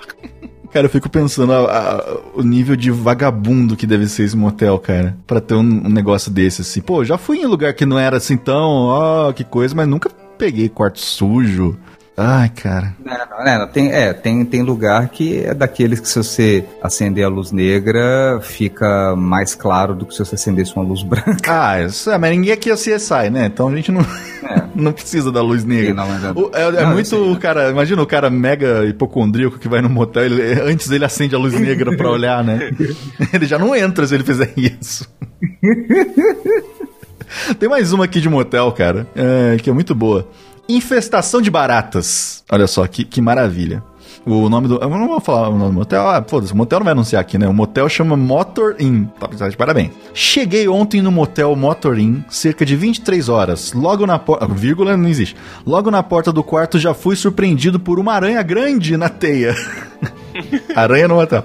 Cara, eu fico pensando a- a- o nível de vagabundo que deve ser esse motel, cara. Pra ter um, um negócio desse, assim. Pô, já fui em lugar que não era assim tão, ó, que coisa, mas nunca peguei quarto sujo. Ai, cara. Não, não, não, tem, é, tem, tem lugar que é daqueles que se você acender a luz negra, fica mais claro do que se você acendesse uma luz branca. Ah, isso é, mas ninguém aqui é CSI, né? Então a gente não, não precisa da luz negra. Sim, não, mas é- O- é, é muito o cara. Imagina o cara mega hipocondríaco que vai no motel, ele- antes ele acende a luz negra pra olhar, né? Ele já não entra se ele fizer isso. Tem mais uma aqui de motel, cara, é, que é muito boa. Infestação de baratas. Olha só, que, que maravilha. O nome do. Eu não vou falar o nome do motel. Ah, foda-se, o motel não vai anunciar aqui, né? O motel chama Motor Inn. Tá, tá de parabéns. Cheguei ontem no motel Motor Inn, cerca de 23 horas. Logo na porta. Vírgula não existe. Logo na porta do quarto já fui surpreendido por uma aranha grande na teia. Aranha no motel.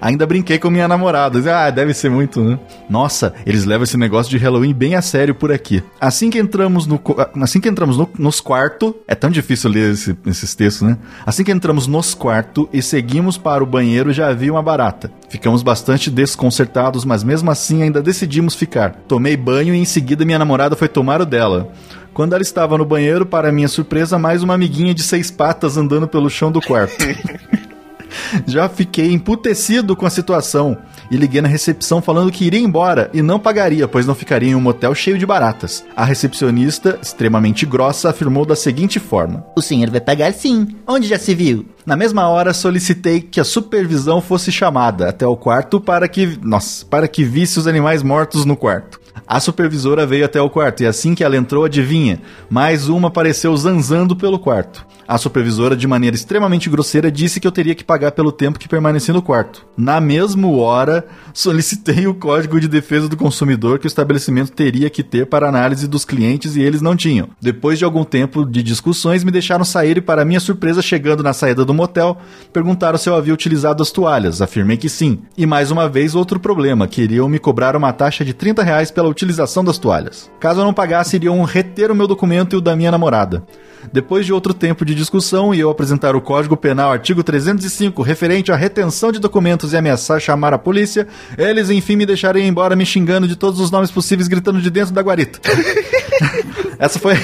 Ainda brinquei com minha namorada. Ah, deve ser muito, né? Nossa, eles levam esse negócio de Halloween bem a sério por aqui. Assim que entramos no assim que entramos no- nos quartos, é tão difícil ler esse- esses textos, né? Assim que entramos nos quartos e seguimos para o banheiro, já havia uma barata. Ficamos bastante desconcertados, mas mesmo assim ainda decidimos ficar. Tomei banho e em seguida minha namorada foi tomar o dela. Quando ela estava no banheiro, para minha surpresa, mais uma amiguinha de seis patas andando pelo chão do quarto. Já fiquei emputecido com a situação e liguei na recepção falando que iria embora e não pagaria, pois não ficaria em um motel cheio de baratas. A recepcionista, extremamente grossa, afirmou da seguinte forma: O senhor vai pagar sim. Onde já se viu? Na mesma hora, solicitei que a supervisão fosse chamada até o quarto para que, nossa, para que visse os animais mortos no quarto. A supervisora veio até o quarto e assim que ela entrou, adivinha, mais uma apareceu zanzando pelo quarto. A supervisora, de maneira extremamente grosseira, disse que eu teria que pagar pelo tempo que permaneci no quarto. Na mesma hora, solicitei o código de defesa do consumidor que o estabelecimento teria que ter para análise dos clientes e eles não tinham. Depois de algum tempo de discussões, me deixaram sair e, para minha surpresa, chegando na saída do motel, perguntaram se eu havia utilizado as toalhas. Afirmei que sim. E mais uma vez, outro problema: queriam me cobrar uma taxa de 30 reais pela utilização das toalhas. Caso eu não pagasse, iriam reter o meu documento e o da minha namorada. Depois de outro tempo de discussão e eu apresentar o Código Penal artigo 305 referente à retenção de documentos e ameaçar chamar a polícia, eles enfim me deixaram ir embora me xingando de todos os nomes possíveis gritando de dentro da guarita. Essa foi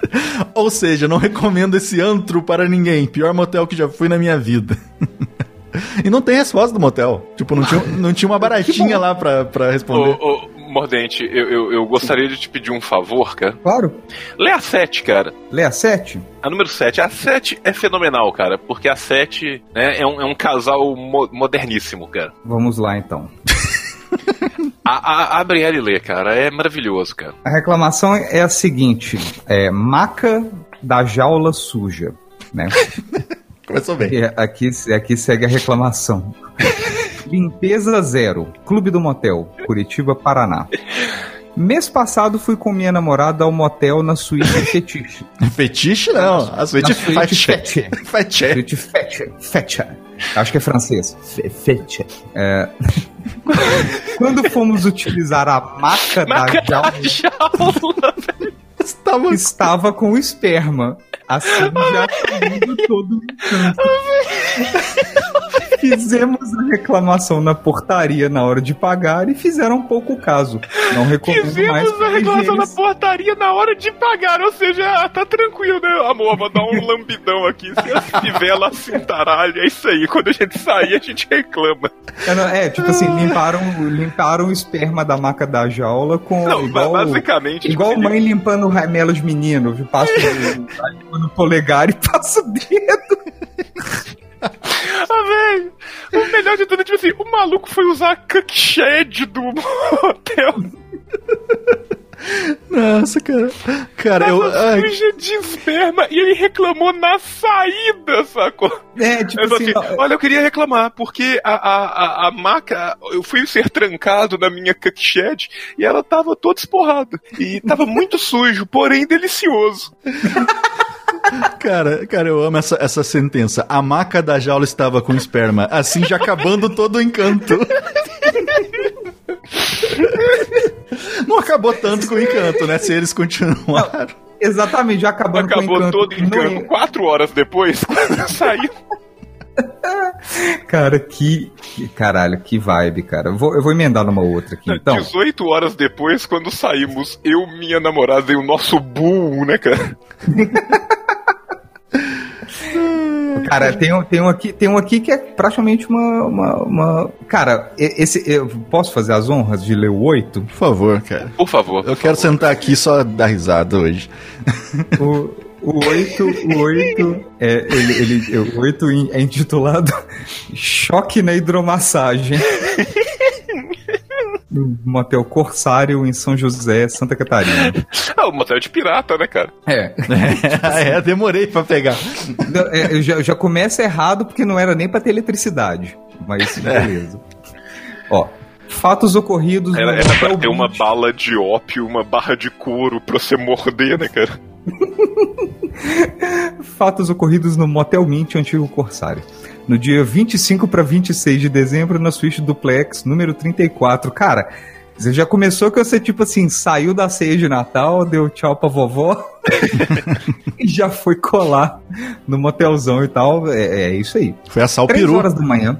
Ou seja, não recomendo esse antro para ninguém. Pior motel que já fui na minha vida. E não tem resposta do motel. Tipo, não tinha, não tinha uma baratinha lá pra, pra responder. Mordente, eu, eu, eu gostaria de te pedir um favor, cara. Claro. Lê a 7, cara. Lê a 7? A número 7. A 7 é fenomenal, cara, porque a 7 né, é, um, é um casal mo- moderníssimo, cara. Vamos lá então. A, a, abre ela e lê, cara. É maravilhoso, cara. A reclamação é a seguinte: é maca da jaula suja, né? Começou bem. E aqui, aqui segue a reclamação. Limpeza zero. Clube do Motel, Curitiba, Paraná. Mês passado fui com minha namorada ao motel na suíte fetiche. Fetiche não. A suíte fetiche. Suíte fetiche. Fetiche. Acho que é francês. Fe- Fetiche. É... Quando fomos utilizar a maca da jaula, Jaula, Estava... estava com esperma. Assim já todo o encanto. Fizemos a reclamação na portaria na hora de pagar e fizeram pouco caso. Não recomendo mais. Fizemos a reclamação na portaria na hora de pagar, ou seja, ah, tá tranquilo, né? Amor, vou dar um lambidão aqui. Se a fivela cintaralha, é isso aí. Quando a gente sair, a gente reclama. É, É, tipo assim, limparam, limparam o esperma da maca da jaula com. Não, igual, basicamente. tipo, Igual ele- mãe limpando o ramelo de menino. viu? Passa o, tá limpando o polegar e passa o dedo. Ah, velho. O melhor de tudo é tipo assim: o maluco foi usar a cuckshed do hotel. Nossa, cara. Cara, eu... Tava ai, suja de esperma e ele reclamou na saída, sacou? É, tipo assim. assim, olha, eu queria reclamar, porque a, a, a, a maca, eu fui ser trancado na minha cuckshed e ela tava toda esporrada. E tava muito sujo, porém delicioso. Cara, cara, eu amo essa, essa sentença. A maca da jaula estava com esperma, assim já acabando todo o encanto. Não acabou tanto com o encanto, né? Se eles continuaram. Exatamente, já acabando com o Acabou encanto. todo o Não encanto é- quatro horas depois, quando saiu. Cara, que, que- Caralho, que vibe, cara. Eu vou, eu vou emendar numa outra aqui, então. 18 horas depois, quando saímos, eu, minha namorada e o nosso bull, né, cara? Cara, tem, um- tem, um aqui, tem um aqui que é praticamente uma. uma, uma- Cara, e- esse. Eu posso fazer as honras de ler o 8? Por favor, cara. Por favor. Eu quero sentar aqui só dar risada hoje. O, o 8, o 8 é, ele, ele, o 8 in- é intitulado Choque na Hidromassagem. Motel Corsário em São José, Santa Catarina. Ah, o motel de pirata, né, cara? É. é, demorei pra pegar. Não, é, eu já, já começa errado porque não era nem pra ter eletricidade. Mas beleza. Ó, fatos ocorridos Era, no era pra ter uma bala de ópio, uma barra de couro pra você morder, né, cara? Fatos ocorridos no Motel Mint, antigo Corsário. No dia 25 para 26 de dezembro, na suíte duplex, número 34. Cara, você já começou que você, tipo assim, saiu da ceia de Natal, deu tchau pra vovó e já foi colar no motelzão e tal. É, é isso aí. Foi assar o Três peru. horas da manhã.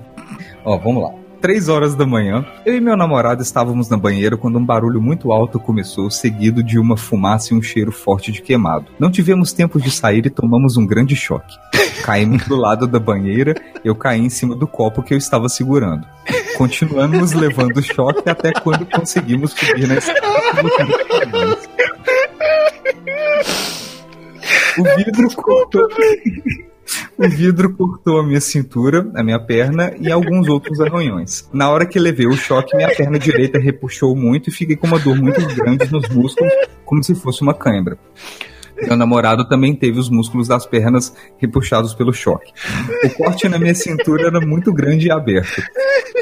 Ó, vamos lá. Três horas da manhã, eu e meu namorado estávamos na banheira quando um barulho muito alto começou, seguido de uma fumaça e um cheiro forte de queimado. Não tivemos tempo de sair e tomamos um grande choque. Caímos do lado da banheira, eu caí em cima do copo que eu estava segurando. Continuamos levando choque até quando conseguimos subir na escada. O vidro cortou. O vidro cortou a minha cintura, a minha perna e alguns outros arranhões. Na hora que levei o choque, minha perna direita repuxou muito e fiquei com uma dor muito grande nos músculos, como se fosse uma cãibra. Meu namorado também teve os músculos das pernas repuxados pelo choque. O corte na minha cintura era muito grande e aberto.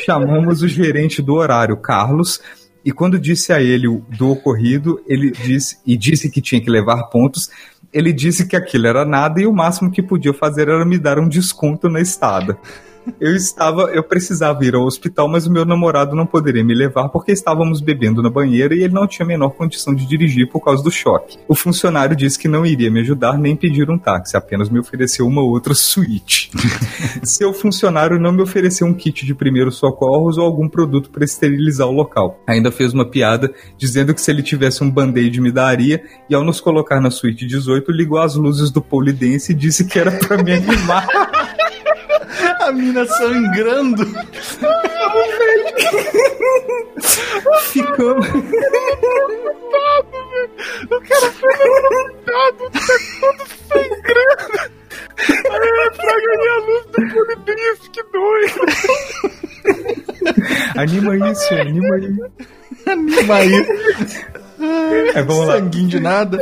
Chamamos o gerente do horário, Carlos, e quando disse a ele do ocorrido, ele disse e disse que tinha que levar pontos, ele disse que aquilo era nada e o máximo que podia fazer era me dar um desconto na estada. Eu estava, eu precisava ir ao hospital, mas o meu namorado não poderia me levar porque estávamos bebendo na banheira e ele não tinha a menor condição de dirigir por causa do choque. O funcionário disse que não iria me ajudar nem pedir um táxi, apenas me ofereceu uma outra suíte. Seu funcionário não me ofereceu um kit de primeiros socorros ou algum produto para esterilizar o local. Ainda fez uma piada dizendo que se ele tivesse um band-aid me daria e ao nos colocar na suíte 18 ligou as luzes do polidense e disse que era para me animar. A mina sangrando. Ficamos. O cara foi levantado, tá todo sangrando. Aí pra ganhar a luz do polidense, que doido. Anima isso, anima aí. Anima aí. É, vamos lá. Sanguinho de nada.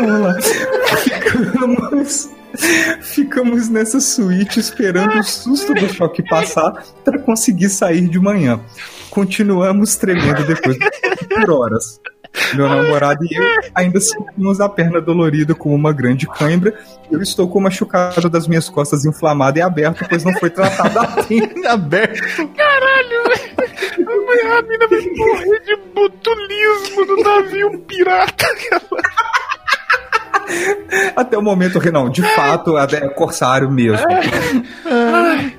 Vamos. Ficamos, ficamos nessa suíte esperando o susto do choque passar para conseguir sair de manhã. Continuamos tremendo depois por horas. Meu namorado e eu ainda sentimos a perna dolorida com uma grande cãibra. Eu estou com o machucado das minhas costas inflamado e aberto, pois não foi tratado a tempo. Aberto. A mina vai morrer de botulismo no navio pirata. Até o momento, Renan, de fato, é corsário mesmo.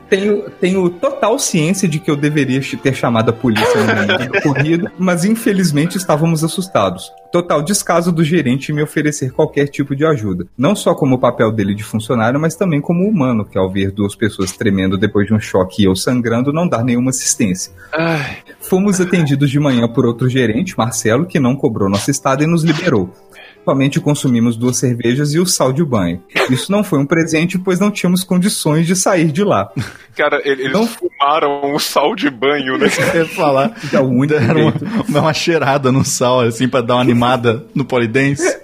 Tenho, tenho total ciência de que eu deveria ter chamado a polícia no momento do ocorrido, mas infelizmente estávamos assustados. Total descaso do gerente em me oferecer qualquer tipo de ajuda. Não só como o papel dele de funcionário, mas também como humano, que ao ver duas pessoas tremendo depois de um choque e eu sangrando, não dar nenhuma assistência. Ai, Fomos atendidos de manhã por outro gerente, Marcelo, que não cobrou nossa estada e nos liberou. Somente consumimos duas cervejas e o sal de banho. Isso não foi um presente, pois não tínhamos condições de sair de lá. cara, ele- eles Não. fumaram o sal de banho, né? Eu ia falar. É o único Deram uma, jeito. uma cheirada no sal, assim, pra dar uma animada no polidense.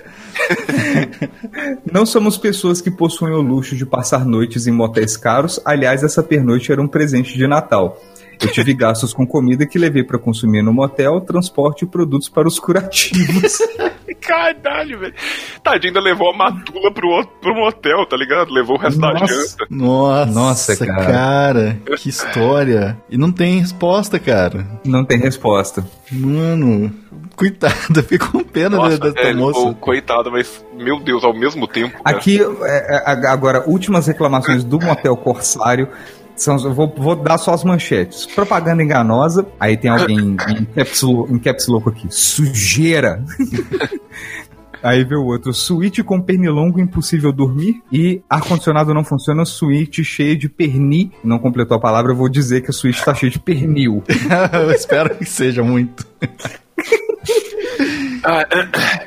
Não somos pessoas que possuem o luxo de passar noites em motéis caros. Aliás, essa pernoite era um presente de Natal. Eu tive gastos com comida que levei para consumir no motel, transporte e produtos para os curativos. Caralho, velho. Tadinho, ainda levou a matula pro, outro- pro motel, tá ligado? Levou o resto da Nossa. janta. Nossa, Nossa, cara. cara. que história. E não tem resposta, cara. Não tem resposta. Mano, coitada, fico com pena Nossa, dessa velho, moça. pô, coitado, mas, meu Deus, ao mesmo tempo. cara. Aqui, é, é, agora, últimas reclamações do motel Corsário. São, eu vou, vou dar só as manchetes. Propaganda enganosa. Aí tem alguém em caps, em caps louco aqui. Sujeira. Aí vê o outro. Suíte com pernilongo impossível dormir. E ar-condicionado não funciona. Suíte cheia de perni. Não completou a palavra. Eu vou dizer que a suíte tá cheia de pernil. eu espero que seja muito. Ah,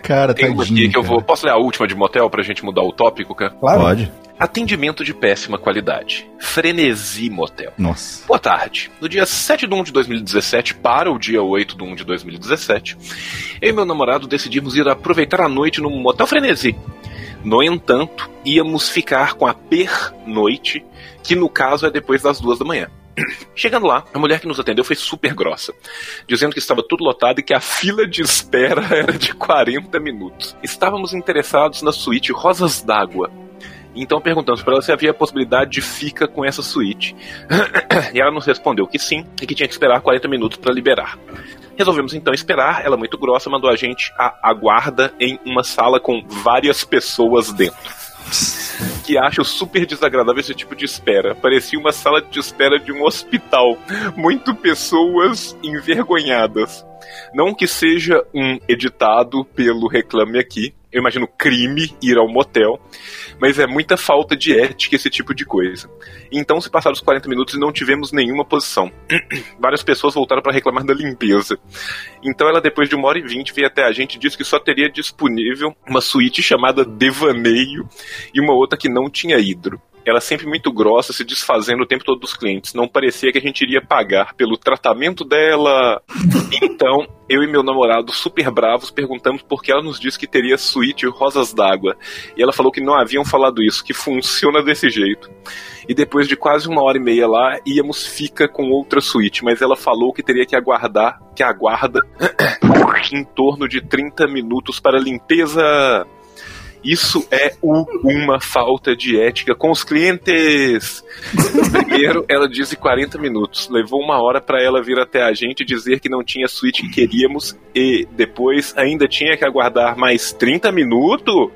Cara, tem uma tadinho. aqui que eu vou. Posso ler a última de motel pra gente mudar o tópico, cara? Claro. Pode? Atendimento de péssima qualidade. Frenesi Motel. Nossa. Boa tarde. No dia 7 de 1 de 2017 para o dia 8 de 1 de 2017, eu e meu namorado decidimos ir aproveitar a noite no Motel Frenesi. No entanto, íamos ficar com a pernoite, que no caso é depois das duas da manhã. Chegando lá, a mulher que nos atendeu foi super grossa, dizendo que estava tudo lotado e que a fila de espera era de 40 minutos. Estávamos interessados na suíte Rosas d'Água. Então perguntamos para ela se havia possibilidade de fica com essa suíte. e ela nos respondeu que sim, e que tinha que esperar 40 minutos para liberar. Resolvemos então esperar, ela muito grossa mandou a gente a, a guarda em uma sala com várias pessoas dentro. Que acho super desagradável esse tipo de espera. Parecia uma sala de espera de um hospital. Muito pessoas envergonhadas. Não que seja um editado pelo Reclame Aqui. Eu imagino crime ir ao motel. Mas é muita falta de ética esse tipo de coisa. Então se passaram os 40 minutos e não tivemos nenhuma posição. Várias pessoas voltaram para reclamar da limpeza. Então ela, depois de uma hora e vinte, veio até a gente e disse que só teria disponível uma suíte chamada Devaneio e uma outra que não tinha hidro. Ela sempre muito grossa, se desfazendo o tempo todo dos clientes. Não parecia que a gente iria pagar pelo tratamento dela. Então, eu e meu namorado, super bravos, perguntamos por que ela nos disse que teria suíte rosas d'água. E ela falou que não haviam falado isso, que funciona desse jeito. E depois de quase uma hora e meia lá, íamos fica com outra suíte, mas ela falou que teria que aguardar, que aguarda em torno de 30 minutos para limpeza. Isso é o- uma falta de ética com os clientes. Primeiro, ela disse 40 minutos. Levou uma hora para ela vir até a gente dizer que não tinha suíte que queríamos e depois ainda tinha que aguardar mais 30 minutos.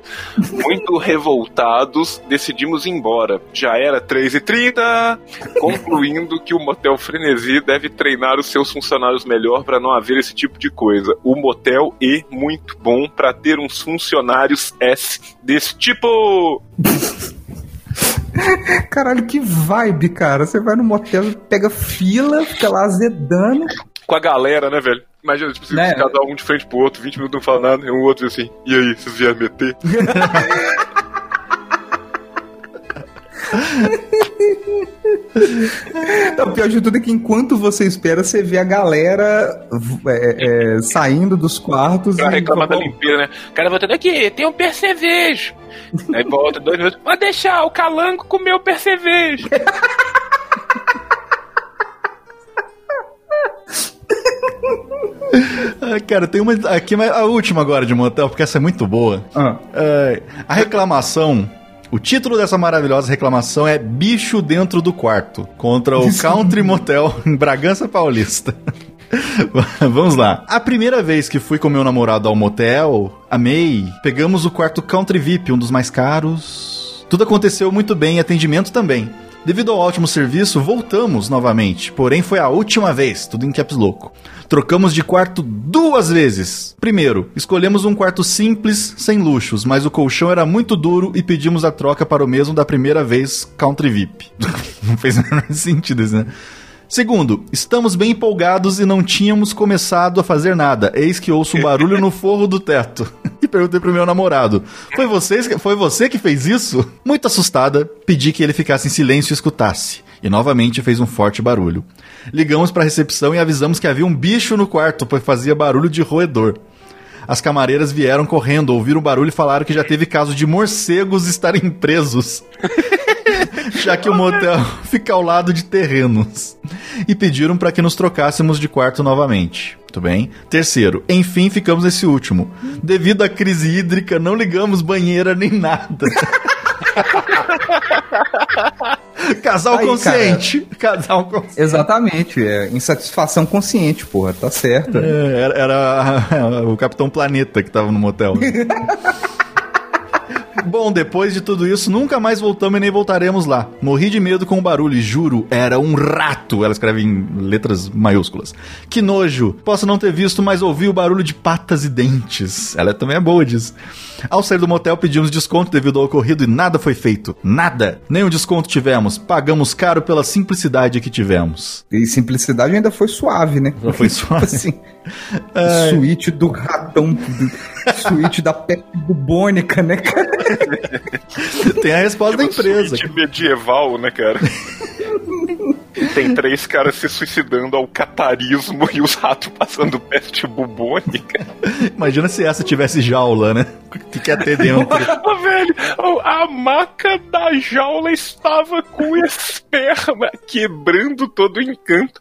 Muito revoltados, decidimos ir embora. Já era 3h30, concluindo que o Motel Frenesi deve treinar os seus funcionários melhor para não haver esse tipo de coisa. O motel E muito bom para ter uns funcionários S desse tipo. Caralho, que vibe, cara. Você vai no motel, pega fila, fica lá azedando. Com a galera, né, velho? Imagina, tipo, Né? cada um de frente pro outro, 20 minutos não fala nada, e um outro assim, e aí, vocês vieram meter? Não, o pior de tudo é que enquanto você espera, você vê a galera é, é, saindo dos quartos Pra reclamar da limpeza, né? O cara voltando aqui, tem um percevejo. Aí volta dois minutos, pode deixar, o calango comeu o percevejo. Ah, cara, tem uma aqui, mas a última agora de motel, porque essa é muito boa. Ah. É, a reclamação. O título dessa maravilhosa reclamação é Bicho Dentro do Quarto contra o Country Motel em Bragança Paulista. Vamos lá. A primeira vez que fui com meu namorado ao motel, amei. Pegamos o quarto Country VIP, um dos mais caros. Tudo aconteceu muito bem, atendimento também. Devido ao ótimo serviço, voltamos novamente. Porém, foi a última vez, tudo em caps louco. Trocamos de quarto duas vezes. Primeiro, escolhemos um quarto simples, sem luxos, mas o colchão era muito duro e pedimos a troca para o mesmo da primeira vez, Country VIP. Não fez o menor sentido isso, né? Segundo, estamos bem empolgados e não tínhamos começado a fazer nada. Eis que ouço um barulho no forro do teto. E perguntei pro meu namorado: Foi, vocês, foi você que fez isso? Muito assustada, pedi que ele ficasse em silêncio e escutasse. E novamente fez um forte barulho. Ligamos para a recepção e avisamos que havia um bicho no quarto, pois fazia barulho de roedor. As camareiras vieram correndo, ouviram o barulho e falaram que já teve caso de morcegos estarem presos. já que o motel fica ao lado de terrenos. E pediram para que nos trocássemos de quarto novamente. Muito bem. Terceiro, enfim, ficamos nesse último. Devido à crise hídrica, não ligamos banheira nem nada. Casal Aí, consciente. Casal consciente. Exatamente, é insatisfação consciente, porra, tá certo. É, era, era o Capitão Planeta que tava no motel. Bom, depois de tudo isso, nunca mais voltamos e nem voltaremos lá. Morri de medo com o barulho e juro, era um rato. Ela escreve em letras maiúsculas. Que nojo. Posso não ter visto, mas ouvi o barulho de patas e dentes. Ela também é boa disso. Ao sair do motel, pedimos desconto devido ao ocorrido e nada foi feito. Nada. Nenhum desconto tivemos. Pagamos caro pela simplicidade que tivemos. E simplicidade ainda foi suave, né? Só foi suave. assim, suíte do ratão, suíte da peste bubônica, né, cara? Tem a resposta da empresa. Suíte medieval, né, cara? Tem três caras se suicidando ao catarismo e os ratos passando peste bubônica. Imagina se essa tivesse jaula, né? O que quer ter dentro? Ô, velho, a maca da jaula estava com esperma, quebrando todo o encanto.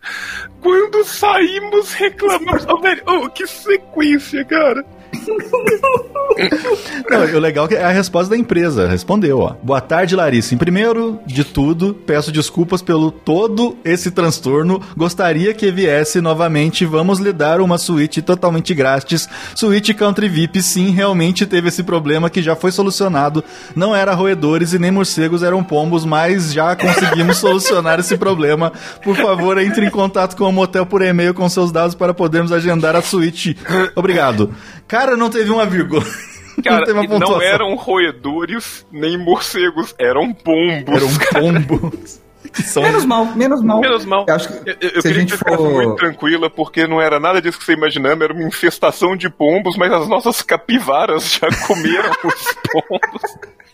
Quando saímos, reclamamos. Ô, velho, ô, que sequência, cara. Não, o legal é é a resposta da empresa. Respondeu, ó. Boa tarde, Larissa. Em primeiro de tudo, peço desculpas pelo todo esse transtorno. Gostaria que viesse novamente. Vamos lhe dar uma suíte totalmente grátis. Suíte Country VIP, sim, realmente teve esse problema que já foi solucionado. Não era roedores e nem morcegos, eram pombos, mas já conseguimos solucionar esse problema. Por favor, entre em contato com o motel por e-mail com seus dados para podermos agendar a suíte. Obrigado. Cara, não teve uma vírgula. Cara, não pontuação. eram roedores nem morcegos, eram pombos. Eram pombos. São... Menos mal, menos mal. Menos mal. Eu acho que Eu, eu se a queria gente que for- muito tranquila, porque não era nada disso que você imaginando, era uma infestação de pombos, mas as nossas capivaras já comeram os pombos.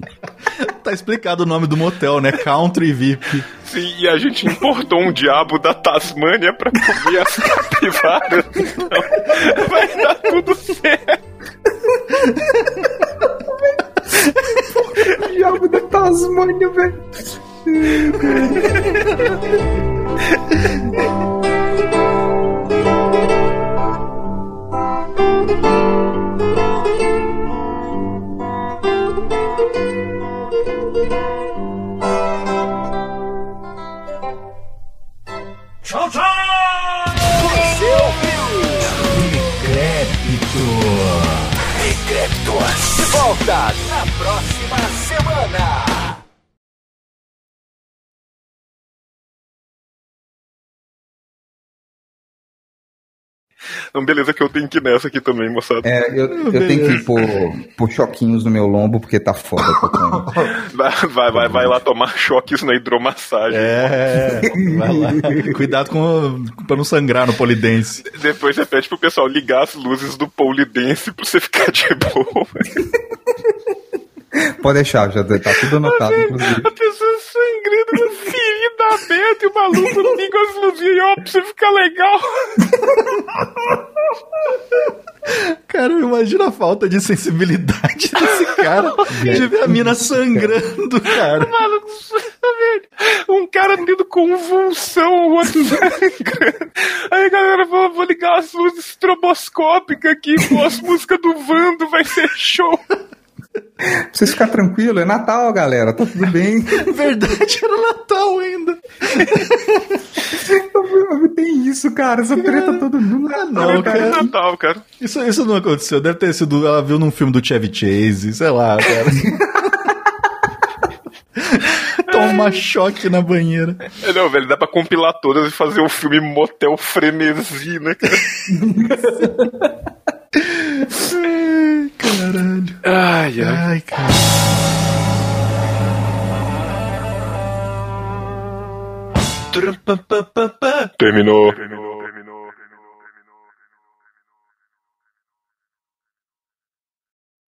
Tá explicado o nome do motel, né? Country VIP. Sim, e a gente importou um diabo da Tasmânia pra comer as capivaras. Então, vai dar tudo certo. Diabo da Tasmânia, velho. De volta na próxima semana. Então, beleza, que eu tenho que ir nessa aqui também, moçada. É, eu, eu tenho que pôr, pôr choquinhos no meu lombo porque tá foda. Vai, vai, vai, vai lá tomar choques na hidromassagem. É, vai lá. Cuidado com, pra não sangrar no polidense. Depois você pede pro pessoal ligar as luzes do polidense pra você ficar de boa. Pode deixar, já tá tudo anotado, inclusive. A pessoa sangrando com a ferida aberta e o maluco liga as luzinhas ó, pra você ficar legal. Cara, imagina a falta de sensibilidade desse cara de ver a mina sangrando, cara. Maluco. Um cara tendo convulsão, o outro sangrando. Aí a galera falou, vou ligar as luzes estroboscópicas aqui, pô, as músicas do Vando vai ser show. Pra vocês ficar tranquilo, é Natal, galera, tá tudo bem. Verdade, era Natal ainda. Tem isso, cara, essa treta toda no Ah, não, cara. cara. Natal, cara. Isso, isso não aconteceu. Deve ter sido. Ela viu num filme do Chevy Chase, sei lá, cara. Toma choque na banheira. É, Não, velho, dá pra compilar todas e fazer um filme Motel Frenesi, né, cara? Ai, caralho. Ai, ai. Ai, cara. Terminou.